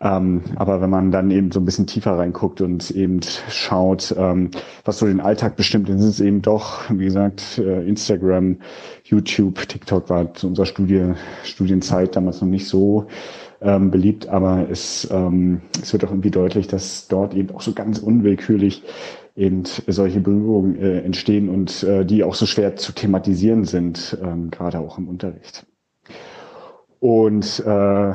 S35: Ähm, aber wenn man dann eben so ein bisschen tiefer reinguckt und eben schaut, ähm, was so den Alltag bestimmt, dann sind es eben doch, wie gesagt, äh, Instagram, YouTube, TikTok war zu unserer Studie, Studienzeit damals noch nicht so ähm, beliebt, aber es, ähm, es wird auch irgendwie deutlich, dass dort eben auch so ganz unwillkürlich eben solche Berührungen äh, entstehen und äh, die auch so schwer zu thematisieren sind, ähm, gerade auch im Unterricht. Und äh,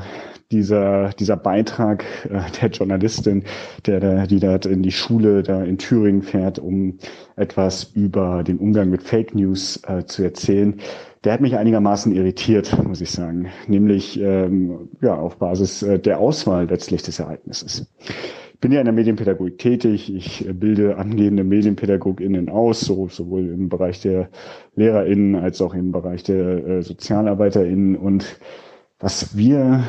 S35: dieser, dieser Beitrag äh, der Journalistin, der, der, die da in die Schule da in Thüringen fährt, um etwas über den Umgang mit Fake News äh, zu erzählen, der hat mich einigermaßen irritiert, muss ich sagen. Nämlich ähm, ja auf Basis äh, der Auswahl letztlich des Ereignisses. Ich bin ja in der Medienpädagogik tätig. Ich äh, bilde angehende MedienpädagogInnen aus, so, sowohl im Bereich der LehrerInnen als auch im Bereich der äh, SozialarbeiterInnen. Und was wir,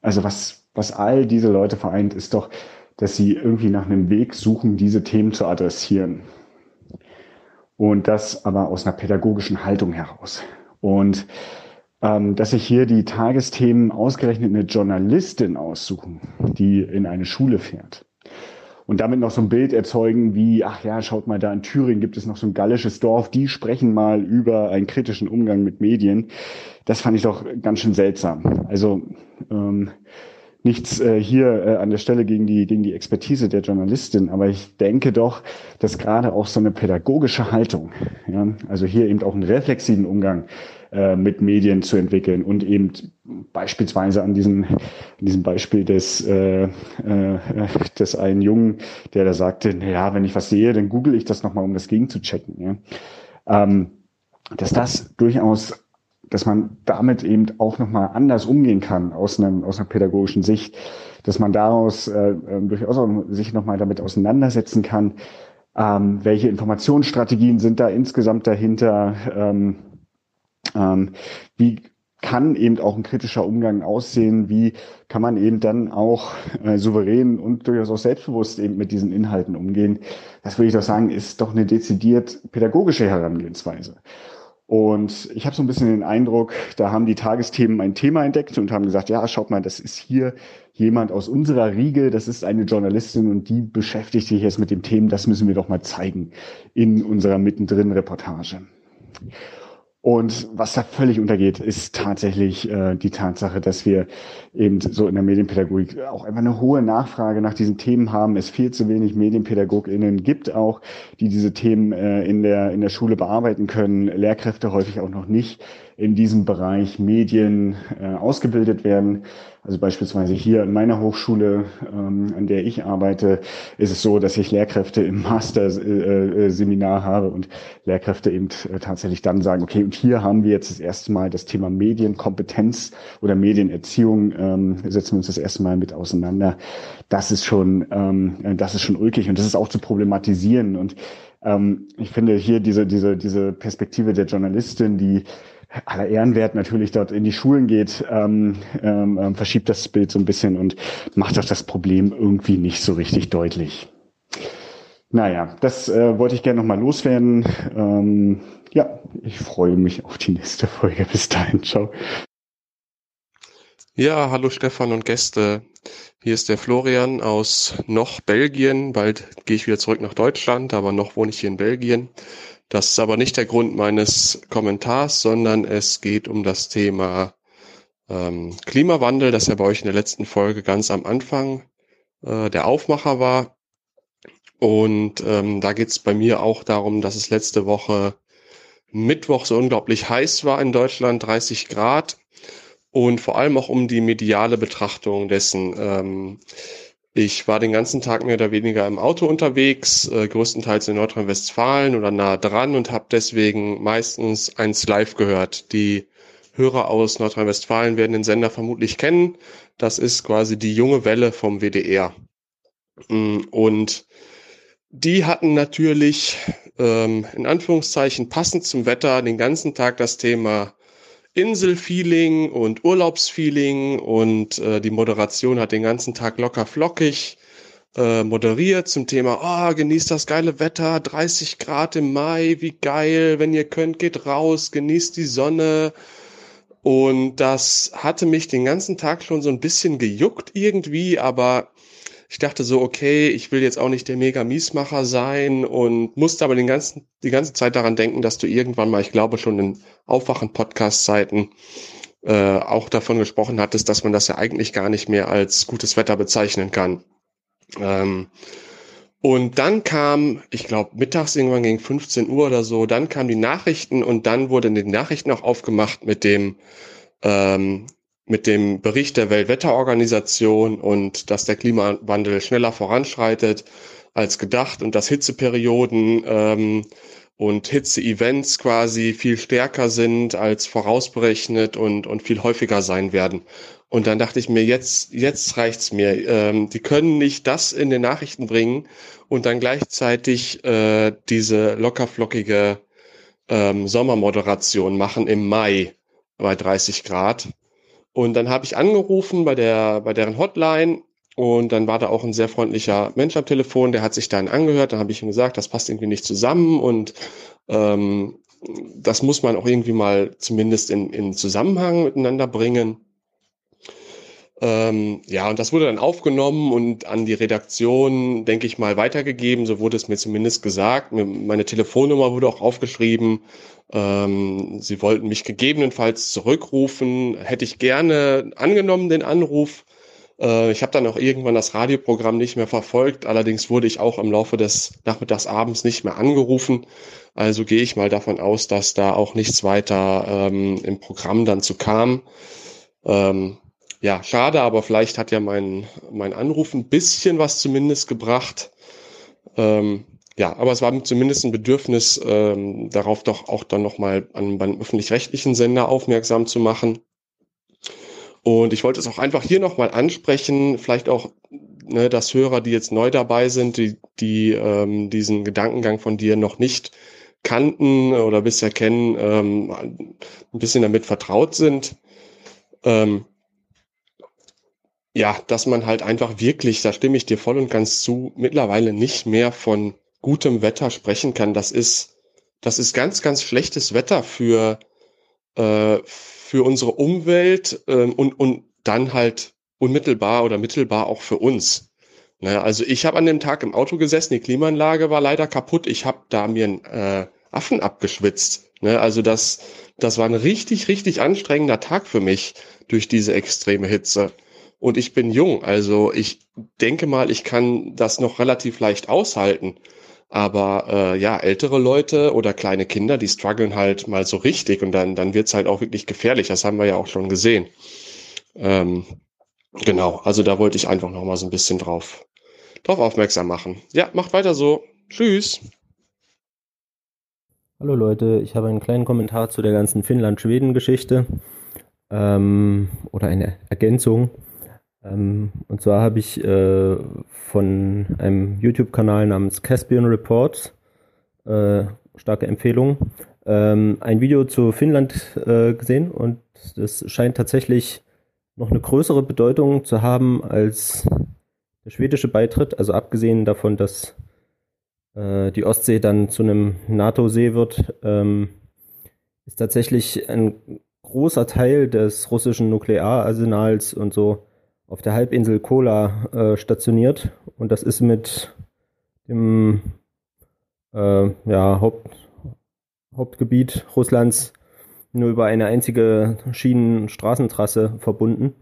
S35: also was, was all diese Leute vereint, ist doch, dass sie irgendwie nach einem Weg suchen, diese Themen zu adressieren. Und das aber aus einer pädagogischen Haltung heraus. Und ähm, dass sich hier die Tagesthemen ausgerechnet eine Journalistin aussuchen, die in eine Schule fährt. Und damit noch so ein Bild erzeugen wie, ach ja, schaut mal, da in Thüringen gibt es noch so ein gallisches Dorf, die sprechen mal über einen kritischen Umgang mit Medien. Das fand ich doch ganz schön seltsam. Also ähm, nichts äh, hier äh, an der Stelle gegen die, gegen die Expertise der Journalistin, aber ich denke doch, dass gerade auch so eine pädagogische Haltung, ja, also hier eben auch einen reflexiven Umgang äh, mit Medien zu entwickeln und eben beispielsweise an diesem, an diesem Beispiel des, äh, äh, des einen Jungen, der da sagte, na ja, wenn ich was sehe, dann google ich das nochmal, um das gegen zu checken. Ja. Ähm, dass das durchaus dass man damit eben auch nochmal anders umgehen kann aus, einem, aus einer pädagogischen Sicht, dass man daraus äh, äh, durchaus auch sich nochmal damit auseinandersetzen kann, ähm, welche Informationsstrategien sind da insgesamt dahinter, ähm, ähm, wie kann eben auch ein kritischer Umgang aussehen, wie kann man eben dann auch äh, souverän und durchaus auch selbstbewusst eben mit diesen Inhalten umgehen. Das würde ich doch sagen, ist doch eine dezidiert pädagogische Herangehensweise. Und ich habe so ein bisschen den Eindruck, da haben die Tagesthemen ein Thema entdeckt und haben gesagt, ja, schaut mal, das ist hier jemand aus unserer Riege, das ist eine Journalistin und die beschäftigt sich jetzt mit dem Thema, das müssen wir doch mal zeigen in unserer mittendrin Reportage. Und was da völlig untergeht, ist tatsächlich äh, die Tatsache, dass wir eben so in der Medienpädagogik auch einfach eine hohe Nachfrage nach diesen Themen haben. Es viel zu wenig MedienpädagogInnen gibt auch, die diese Themen äh, in der in der Schule bearbeiten können. Lehrkräfte häufig auch noch nicht in diesem Bereich Medien äh, ausgebildet werden. Also beispielsweise hier an meiner Hochschule, ähm, an der ich arbeite, ist es so, dass ich Lehrkräfte im Master-Seminar äh, äh, habe und Lehrkräfte eben äh, tatsächlich dann sagen, okay, und hier haben wir jetzt das erste Mal das Thema Medienkompetenz oder Medienerziehung, ähm, setzen wir uns das erste Mal mit auseinander. Das ist schon, ähm, das ist schon ulkig und das ist auch zu problematisieren. Und ähm, ich finde hier diese, diese, diese Perspektive der Journalistin, die aller Ehrenwert natürlich dort in die Schulen geht, ähm, ähm, ähm, verschiebt das Bild so ein bisschen und macht doch das Problem irgendwie nicht so richtig deutlich. Naja, das äh, wollte ich gerne nochmal loswerden. Ähm, ja, ich freue mich auf die nächste Folge. Bis dahin, ciao.
S36: Ja, hallo Stefan und Gäste. Hier ist der Florian aus noch Belgien. Bald gehe ich wieder zurück nach Deutschland, aber noch wohne ich hier in Belgien. Das ist aber nicht der Grund meines Kommentars, sondern es geht um das Thema ähm, Klimawandel, das ja bei euch in der letzten Folge ganz am Anfang äh, der Aufmacher war. Und ähm, da geht es bei mir auch darum, dass es letzte Woche Mittwoch so unglaublich heiß war in Deutschland, 30 Grad. Und vor allem auch um die mediale Betrachtung dessen. Ähm, ich war den ganzen Tag mehr oder weniger im Auto unterwegs, äh, größtenteils in Nordrhein-Westfalen oder nah dran und habe deswegen meistens eins live gehört. Die Hörer aus Nordrhein-Westfalen werden den Sender vermutlich kennen. Das ist quasi die junge Welle vom WDR. Mm, und die hatten natürlich ähm, in Anführungszeichen passend zum Wetter den ganzen Tag das Thema Inselfeeling und Urlaubsfeeling und äh, die Moderation hat den ganzen Tag locker flockig äh, moderiert zum Thema, oh, genießt das geile Wetter, 30 Grad im Mai, wie geil, wenn ihr könnt, geht raus, genießt die Sonne. Und das hatte mich den ganzen Tag schon so ein bisschen gejuckt irgendwie, aber ich dachte so, okay, ich will jetzt auch nicht der mega Miesmacher sein und musste aber den ganzen, die ganze Zeit daran denken, dass du irgendwann mal, ich glaube schon in Aufwachen-Podcast-Zeiten, äh, auch davon gesprochen hattest, dass man das ja eigentlich gar nicht mehr als gutes Wetter bezeichnen kann. Ähm, und dann kam, ich glaube, mittags irgendwann gegen 15 Uhr oder so, dann kamen die Nachrichten und dann wurde in den Nachrichten auch aufgemacht mit dem, ähm, mit dem Bericht der Weltwetterorganisation und dass der Klimawandel schneller voranschreitet als gedacht und dass Hitzeperioden ähm, und Hitze-Events quasi viel stärker sind als vorausberechnet und, und viel häufiger sein werden. Und dann dachte ich mir, jetzt, jetzt reicht's mir. Ähm, die können nicht das in den Nachrichten bringen und dann gleichzeitig äh, diese lockerflockige ähm, Sommermoderation machen im Mai bei 30 Grad. Und dann habe ich angerufen bei der, bei deren Hotline und dann war da auch ein sehr freundlicher Mensch am Telefon, der hat sich dann angehört. Dann habe ich ihm gesagt, das passt irgendwie nicht zusammen und ähm, das muss man auch irgendwie mal zumindest in, in Zusammenhang miteinander bringen. Ähm, ja, und das wurde dann aufgenommen und an die Redaktion, denke ich mal, weitergegeben. So wurde es mir zumindest gesagt. Meine Telefonnummer wurde auch aufgeschrieben. Ähm, sie wollten mich gegebenenfalls zurückrufen. Hätte ich gerne angenommen, den Anruf. Äh, ich habe dann auch irgendwann das Radioprogramm nicht mehr verfolgt. Allerdings wurde ich auch im Laufe des Nachmittags abends nicht mehr angerufen. Also gehe ich mal davon aus, dass da auch nichts weiter ähm, im Programm dann zu kam. Ähm, ja, schade, aber vielleicht hat ja mein, mein Anruf ein bisschen was zumindest gebracht. Ähm, ja, aber es war zumindest ein Bedürfnis, ähm, darauf doch auch dann nochmal an beim öffentlich-rechtlichen Sender aufmerksam zu machen. Und ich wollte es auch einfach hier nochmal ansprechen, vielleicht auch, ne, dass Hörer, die jetzt neu dabei sind, die, die ähm, diesen Gedankengang von dir noch nicht kannten oder bisher kennen, ähm, ein bisschen damit vertraut sind. Ähm, ja, dass man halt einfach wirklich, da stimme ich dir voll und ganz zu, mittlerweile nicht mehr von gutem Wetter sprechen kann. Das ist, das ist ganz, ganz schlechtes Wetter für, äh, für unsere Umwelt äh, und, und dann halt unmittelbar oder mittelbar auch für uns. Naja, also ich habe an dem Tag im Auto gesessen, die Klimaanlage war leider kaputt. Ich habe da mir einen äh, Affen abgeschwitzt. Ne? Also das, das war ein richtig, richtig anstrengender Tag für mich durch diese extreme Hitze und ich bin jung. Also ich denke mal, ich kann das noch relativ leicht aushalten. Aber äh, ja, ältere Leute oder kleine Kinder, die strugglen halt mal so richtig und dann, dann wird's halt auch wirklich gefährlich. Das haben wir ja auch schon gesehen. Ähm, genau, also da wollte ich einfach noch mal so ein bisschen drauf, drauf aufmerksam machen. Ja, macht weiter so. Tschüss.
S37: Hallo Leute, ich habe einen kleinen Kommentar zu der ganzen Finnland-Schweden-Geschichte ähm, oder eine Ergänzung. Ähm, und zwar habe ich äh, von einem YouTube-Kanal namens Caspian Reports, äh, starke Empfehlung, ähm, ein Video zu Finnland äh, gesehen. Und das scheint tatsächlich noch eine größere Bedeutung zu haben als der schwedische Beitritt, also abgesehen davon, dass äh, die Ostsee dann zu einem NATO-See wird, ähm, ist tatsächlich ein großer Teil des russischen Nukleararsenals und so auf der Halbinsel Kola äh, stationiert und das ist mit dem äh, ja, Haupt, Hauptgebiet Russlands nur über eine einzige Schienenstraßentrasse verbunden.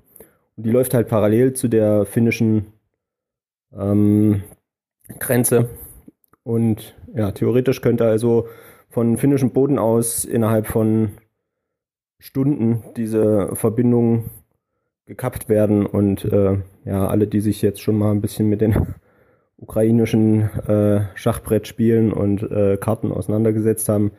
S37: Und die läuft halt parallel zu der finnischen ähm, Grenze. Und ja, theoretisch könnte also von finnischem Boden aus innerhalb von Stunden diese Verbindung gekappt werden und äh, ja, alle, die sich jetzt schon mal ein bisschen mit den <laughs> ukrainischen äh, Schachbrettspielen und äh, Karten auseinandergesetzt haben,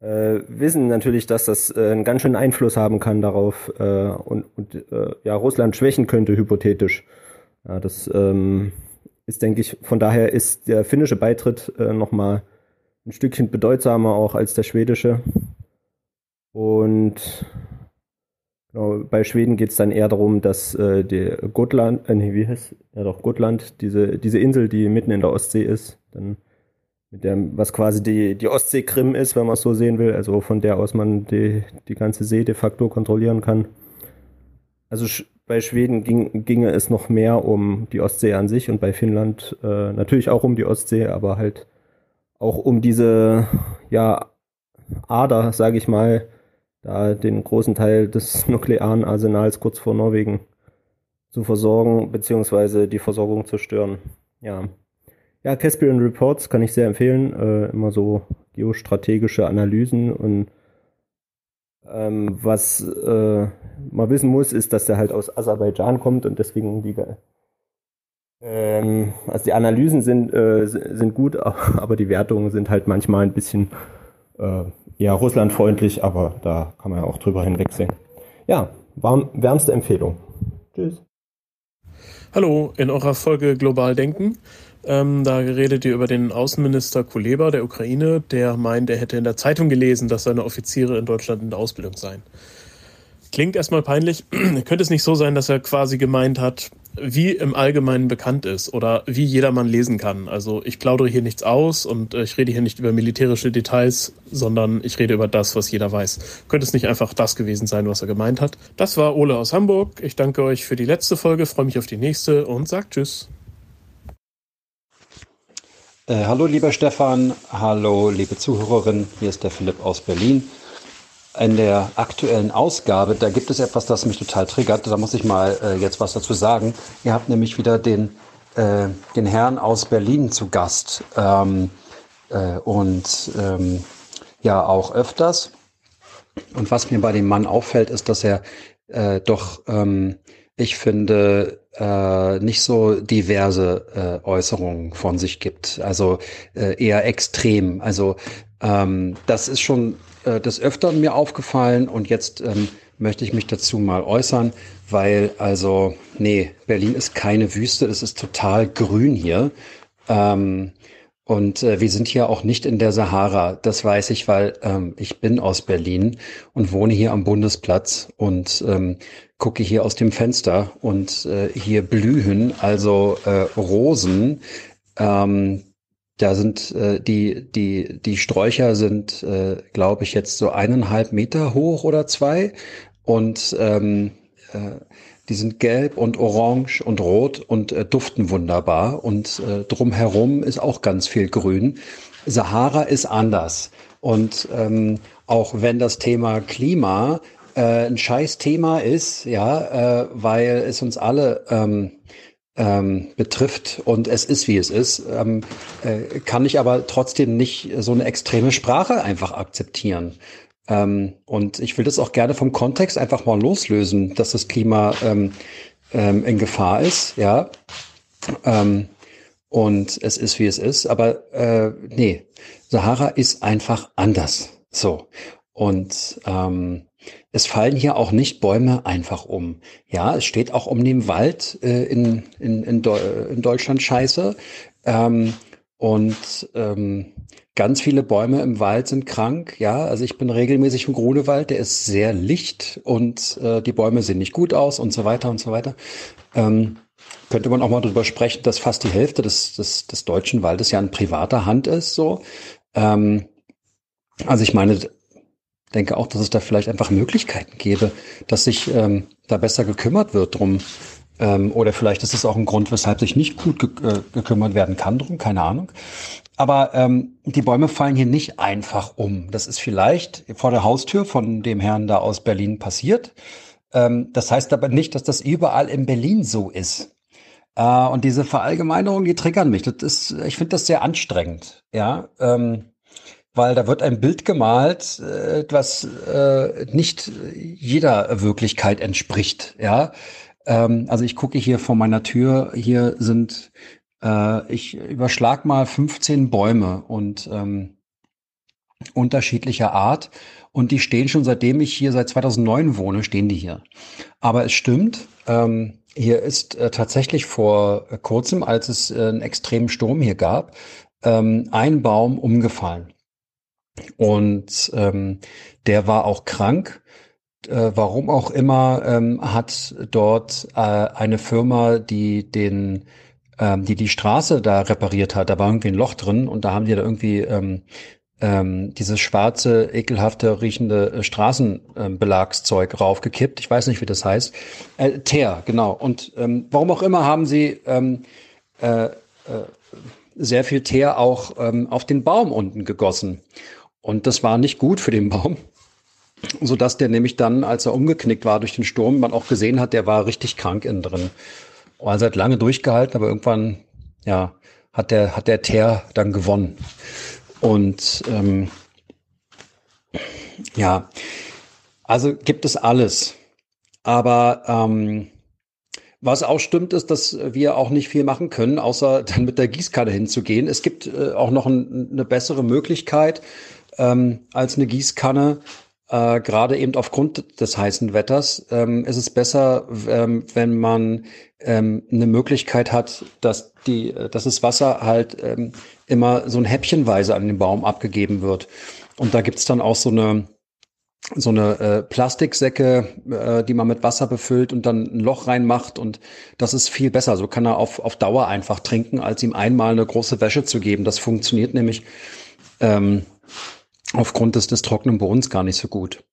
S37: äh, wissen natürlich, dass das äh, einen ganz schönen Einfluss haben kann darauf äh, und, und äh, ja, Russland schwächen könnte, hypothetisch. Ja, das ähm, ist, denke ich, von daher ist der finnische Beitritt äh, nochmal ein Stückchen bedeutsamer auch als der schwedische. Und Genau, bei Schweden geht es dann eher darum, dass äh, der Gotland, äh, wie heißt ja doch Gotland, diese, diese Insel, die mitten in der Ostsee ist, dann mit dem, was quasi die, die Ostsee-Krim ist, wenn man es so sehen will, also von der aus man die, die ganze See de facto kontrollieren kann. Also bei Schweden ging, ginge es noch mehr um die Ostsee an sich und bei Finnland äh, natürlich auch um die Ostsee, aber halt auch um diese ja, Ader, sage ich mal, da den großen Teil des <laughs> nuklearen Arsenals kurz vor Norwegen zu versorgen, beziehungsweise die Versorgung zu stören. Ja. Ja, Caspian Reports kann ich sehr empfehlen. Äh, immer so geostrategische Analysen und Ähm, was äh, man wissen muss, ist, dass er halt aus Aserbaidschan kommt und deswegen die ähm, also die Analysen sind, äh, sind gut, <laughs> aber die Wertungen sind halt manchmal ein bisschen äh, eher russlandfreundlich, aber da kann man ja auch drüber hinwegsehen. Ja, warm, wärmste Empfehlung. Tschüss.
S38: Hallo, in eurer Folge Global Denken, ähm, da redet ihr über den Außenminister Kuleba der Ukraine, der meint, er hätte in der Zeitung gelesen, dass seine Offiziere in Deutschland in der Ausbildung seien. Klingt erstmal peinlich. <clears throat> Könnte es nicht so sein, dass er quasi gemeint hat, wie im Allgemeinen bekannt ist oder wie jedermann lesen kann. Also ich plaudere hier nichts aus und äh, ich rede hier nicht über militärische Details, sondern ich rede über das, was jeder weiß. Könnte es nicht einfach das gewesen sein, was er gemeint hat? Das war Ole aus Hamburg. Ich danke euch für die letzte Folge, freue mich auf die nächste und sag Tschüss.
S39: Äh, hallo lieber Stefan, hallo liebe Zuhörerin, hier ist der Philipp aus Berlin in der aktuellen Ausgabe, da gibt es etwas, das mich total triggert. Da muss ich mal äh, jetzt was dazu sagen. Ihr habt nämlich wieder den, äh, den Herrn aus Berlin zu Gast. Ähm, äh, und ähm, ja, auch öfters. Und was mir bei dem Mann auffällt, ist, dass er äh, doch, ähm, ich finde, äh, nicht so diverse äh, Äußerungen von sich gibt. Also eher extrem. Also ähm, das ist schon äh, des Öfteren mir aufgefallen und jetzt ähm, möchte ich mich dazu mal äußern, weil also, nee, Berlin ist keine Wüste, es ist total grün hier. Ähm, und äh, wir sind hier auch nicht in der Sahara, das weiß ich, weil ähm, ich bin aus Berlin und wohne hier am Bundesplatz und ähm, gucke hier aus dem Fenster und äh, hier blühen also äh, Rosen, ähm, da sind äh, die, die, die Sträucher sind, äh, glaube ich, jetzt so eineinhalb Meter hoch oder zwei. Und ähm, äh, die sind gelb und orange und rot und äh, duften wunderbar. Und äh, drumherum ist auch ganz viel Grün. Sahara ist anders. Und ähm, auch wenn das Thema Klima äh, ein scheiß Thema ist, ja, äh, weil es uns alle ähm, ähm, betrifft und es ist, wie es ist, ähm, äh, kann ich aber trotzdem nicht so eine extreme Sprache einfach akzeptieren. Ähm, und ich will das auch gerne vom Kontext einfach mal loslösen, dass das Klima ähm, ähm, in Gefahr ist, ja. Ähm, und es ist, wie es ist. Aber äh, nee, Sahara ist einfach anders. So. Und ähm, es fallen hier auch nicht Bäume einfach um. Ja, es steht auch um den Wald äh, in, in, in, in, Deutschland scheiße. Ähm, und ähm, ganz viele Bäume im Wald sind krank. Ja, also ich bin regelmäßig im Grunewald, der ist sehr licht und äh, die Bäume sehen nicht gut aus und so weiter und so weiter. Ähm, könnte man auch mal darüber sprechen, dass fast die Hälfte des, des, des deutschen Waldes ja in privater Hand ist. So, ähm, also ich meine, denke auch, dass es da vielleicht einfach Möglichkeiten gäbe, dass sich ähm, da besser gekümmert wird drum. Ähm, oder vielleicht ist es auch ein Grund, weshalb sich nicht gut ge äh, gekümmert werden kann drum, keine Ahnung. Aber ähm, die Bäume fallen hier nicht einfach um. Das ist vielleicht vor der Haustür von dem Herrn da aus Berlin passiert. Ähm, das heißt aber nicht, dass das überall in Berlin so ist. Äh, und diese Verallgemeinerungen, die triggern mich. Das ist, ich finde das sehr anstrengend. Ja, ähm, weil da wird ein Bild gemalt, äh, was äh, nicht jeder Wirklichkeit entspricht. Ja, ähm, also ich gucke hier vor meiner Tür. Hier sind äh, ich überschlag mal 15 Bäume und ähm, unterschiedlicher Art und die stehen schon seitdem ich hier seit 2009 wohne, stehen die hier. Aber es stimmt. Ähm, hier ist äh, tatsächlich vor kurzem, als es äh, einen extremen Sturm hier gab, ähm, ein Baum umgefallen. Und ähm, der war auch krank. Äh, warum auch immer ähm, hat dort äh, eine Firma, die den ähm, die die Straße da repariert hat, da war irgendwie ein Loch drin und da haben die da irgendwie ähm, ähm, dieses schwarze, ekelhafte, riechende äh, Straßenbelagszeug raufgekippt. Ich weiß nicht, wie das heißt. Äh, Teer, genau. Und ähm, warum auch immer haben sie ähm, äh, äh, sehr viel Teer auch ähm, auf den Baum unten gegossen. Und das war nicht gut für den Baum, <laughs> so dass der nämlich dann, als er umgeknickt war durch den Sturm, man auch gesehen hat, der war richtig krank innen drin. Also hat lange durchgehalten, aber irgendwann, ja, hat der, hat der Teer dann gewonnen. Und ähm, ja, Also gibt es alles. Aber ähm, was auch stimmt, ist, dass wir auch nicht viel machen können, außer <laughs> dann mit der Gießkanne hinzugehen. Es gibt äh, auch noch ein, eine bessere Möglichkeit ähm, als eine Gießkanne. Äh, Gerade eben aufgrund des heißen Wetters ähm, ist es besser, ähm, wenn man ähm, eine Möglichkeit hat, dass die, dass das Wasser halt ähm, immer so ein Häppchenweise an den Baum abgegeben wird. Und da gibt's dann auch so eine so eine äh, Plastiksäcke, äh, die man mit Wasser befüllt und dann ein Loch reinmacht und das ist viel besser. So kann er auf, auf Dauer einfach trinken, als ihm einmal eine große Wäsche zu geben. Das funktioniert nämlich ähm, aufgrund des, des trockenen Bodens gar nicht so gut.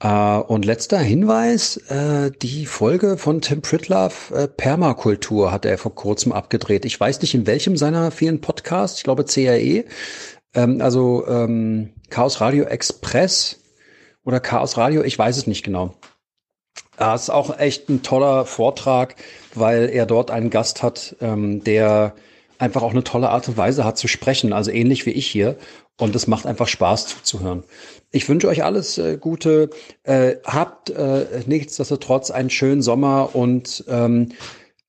S39: Äh, und letzter Hinweis, äh, die Folge von Tim Pritlove, äh, Permakultur, hat er vor kurzem abgedreht. Ich weiß nicht, in welchem seiner vielen Podcasts, ich glaube CRE, ähm, also ähm, Chaos Radio Express, oder Chaos Radio, ich weiß es nicht genau. Das ist auch echt ein toller Vortrag, weil er dort einen Gast hat, ähm, der einfach auch eine tolle Art und Weise hat zu sprechen, also ähnlich wie ich hier. Und es macht einfach Spaß zuzuhören. Ich wünsche euch alles äh, Gute. Äh, habt äh, nichtsdestotrotz einen schönen Sommer und ähm,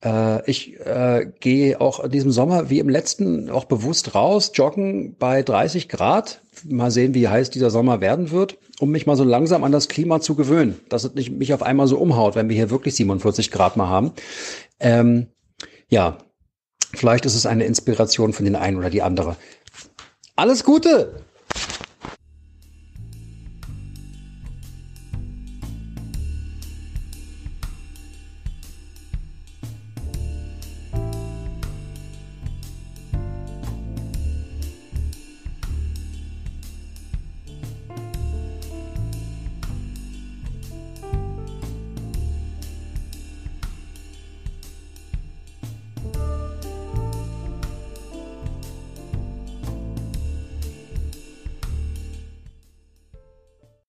S39: äh, ich äh, gehe auch in diesem Sommer wie im letzten auch bewusst raus, joggen bei 30 Grad. Mal sehen, wie heiß dieser Sommer werden wird, um mich mal so langsam an das Klima zu gewöhnen, dass es nicht mich auf einmal so umhaut, wenn wir hier wirklich 47 Grad mal haben. Ähm, ja, vielleicht ist es eine Inspiration für den einen oder die andere. Alles Gute!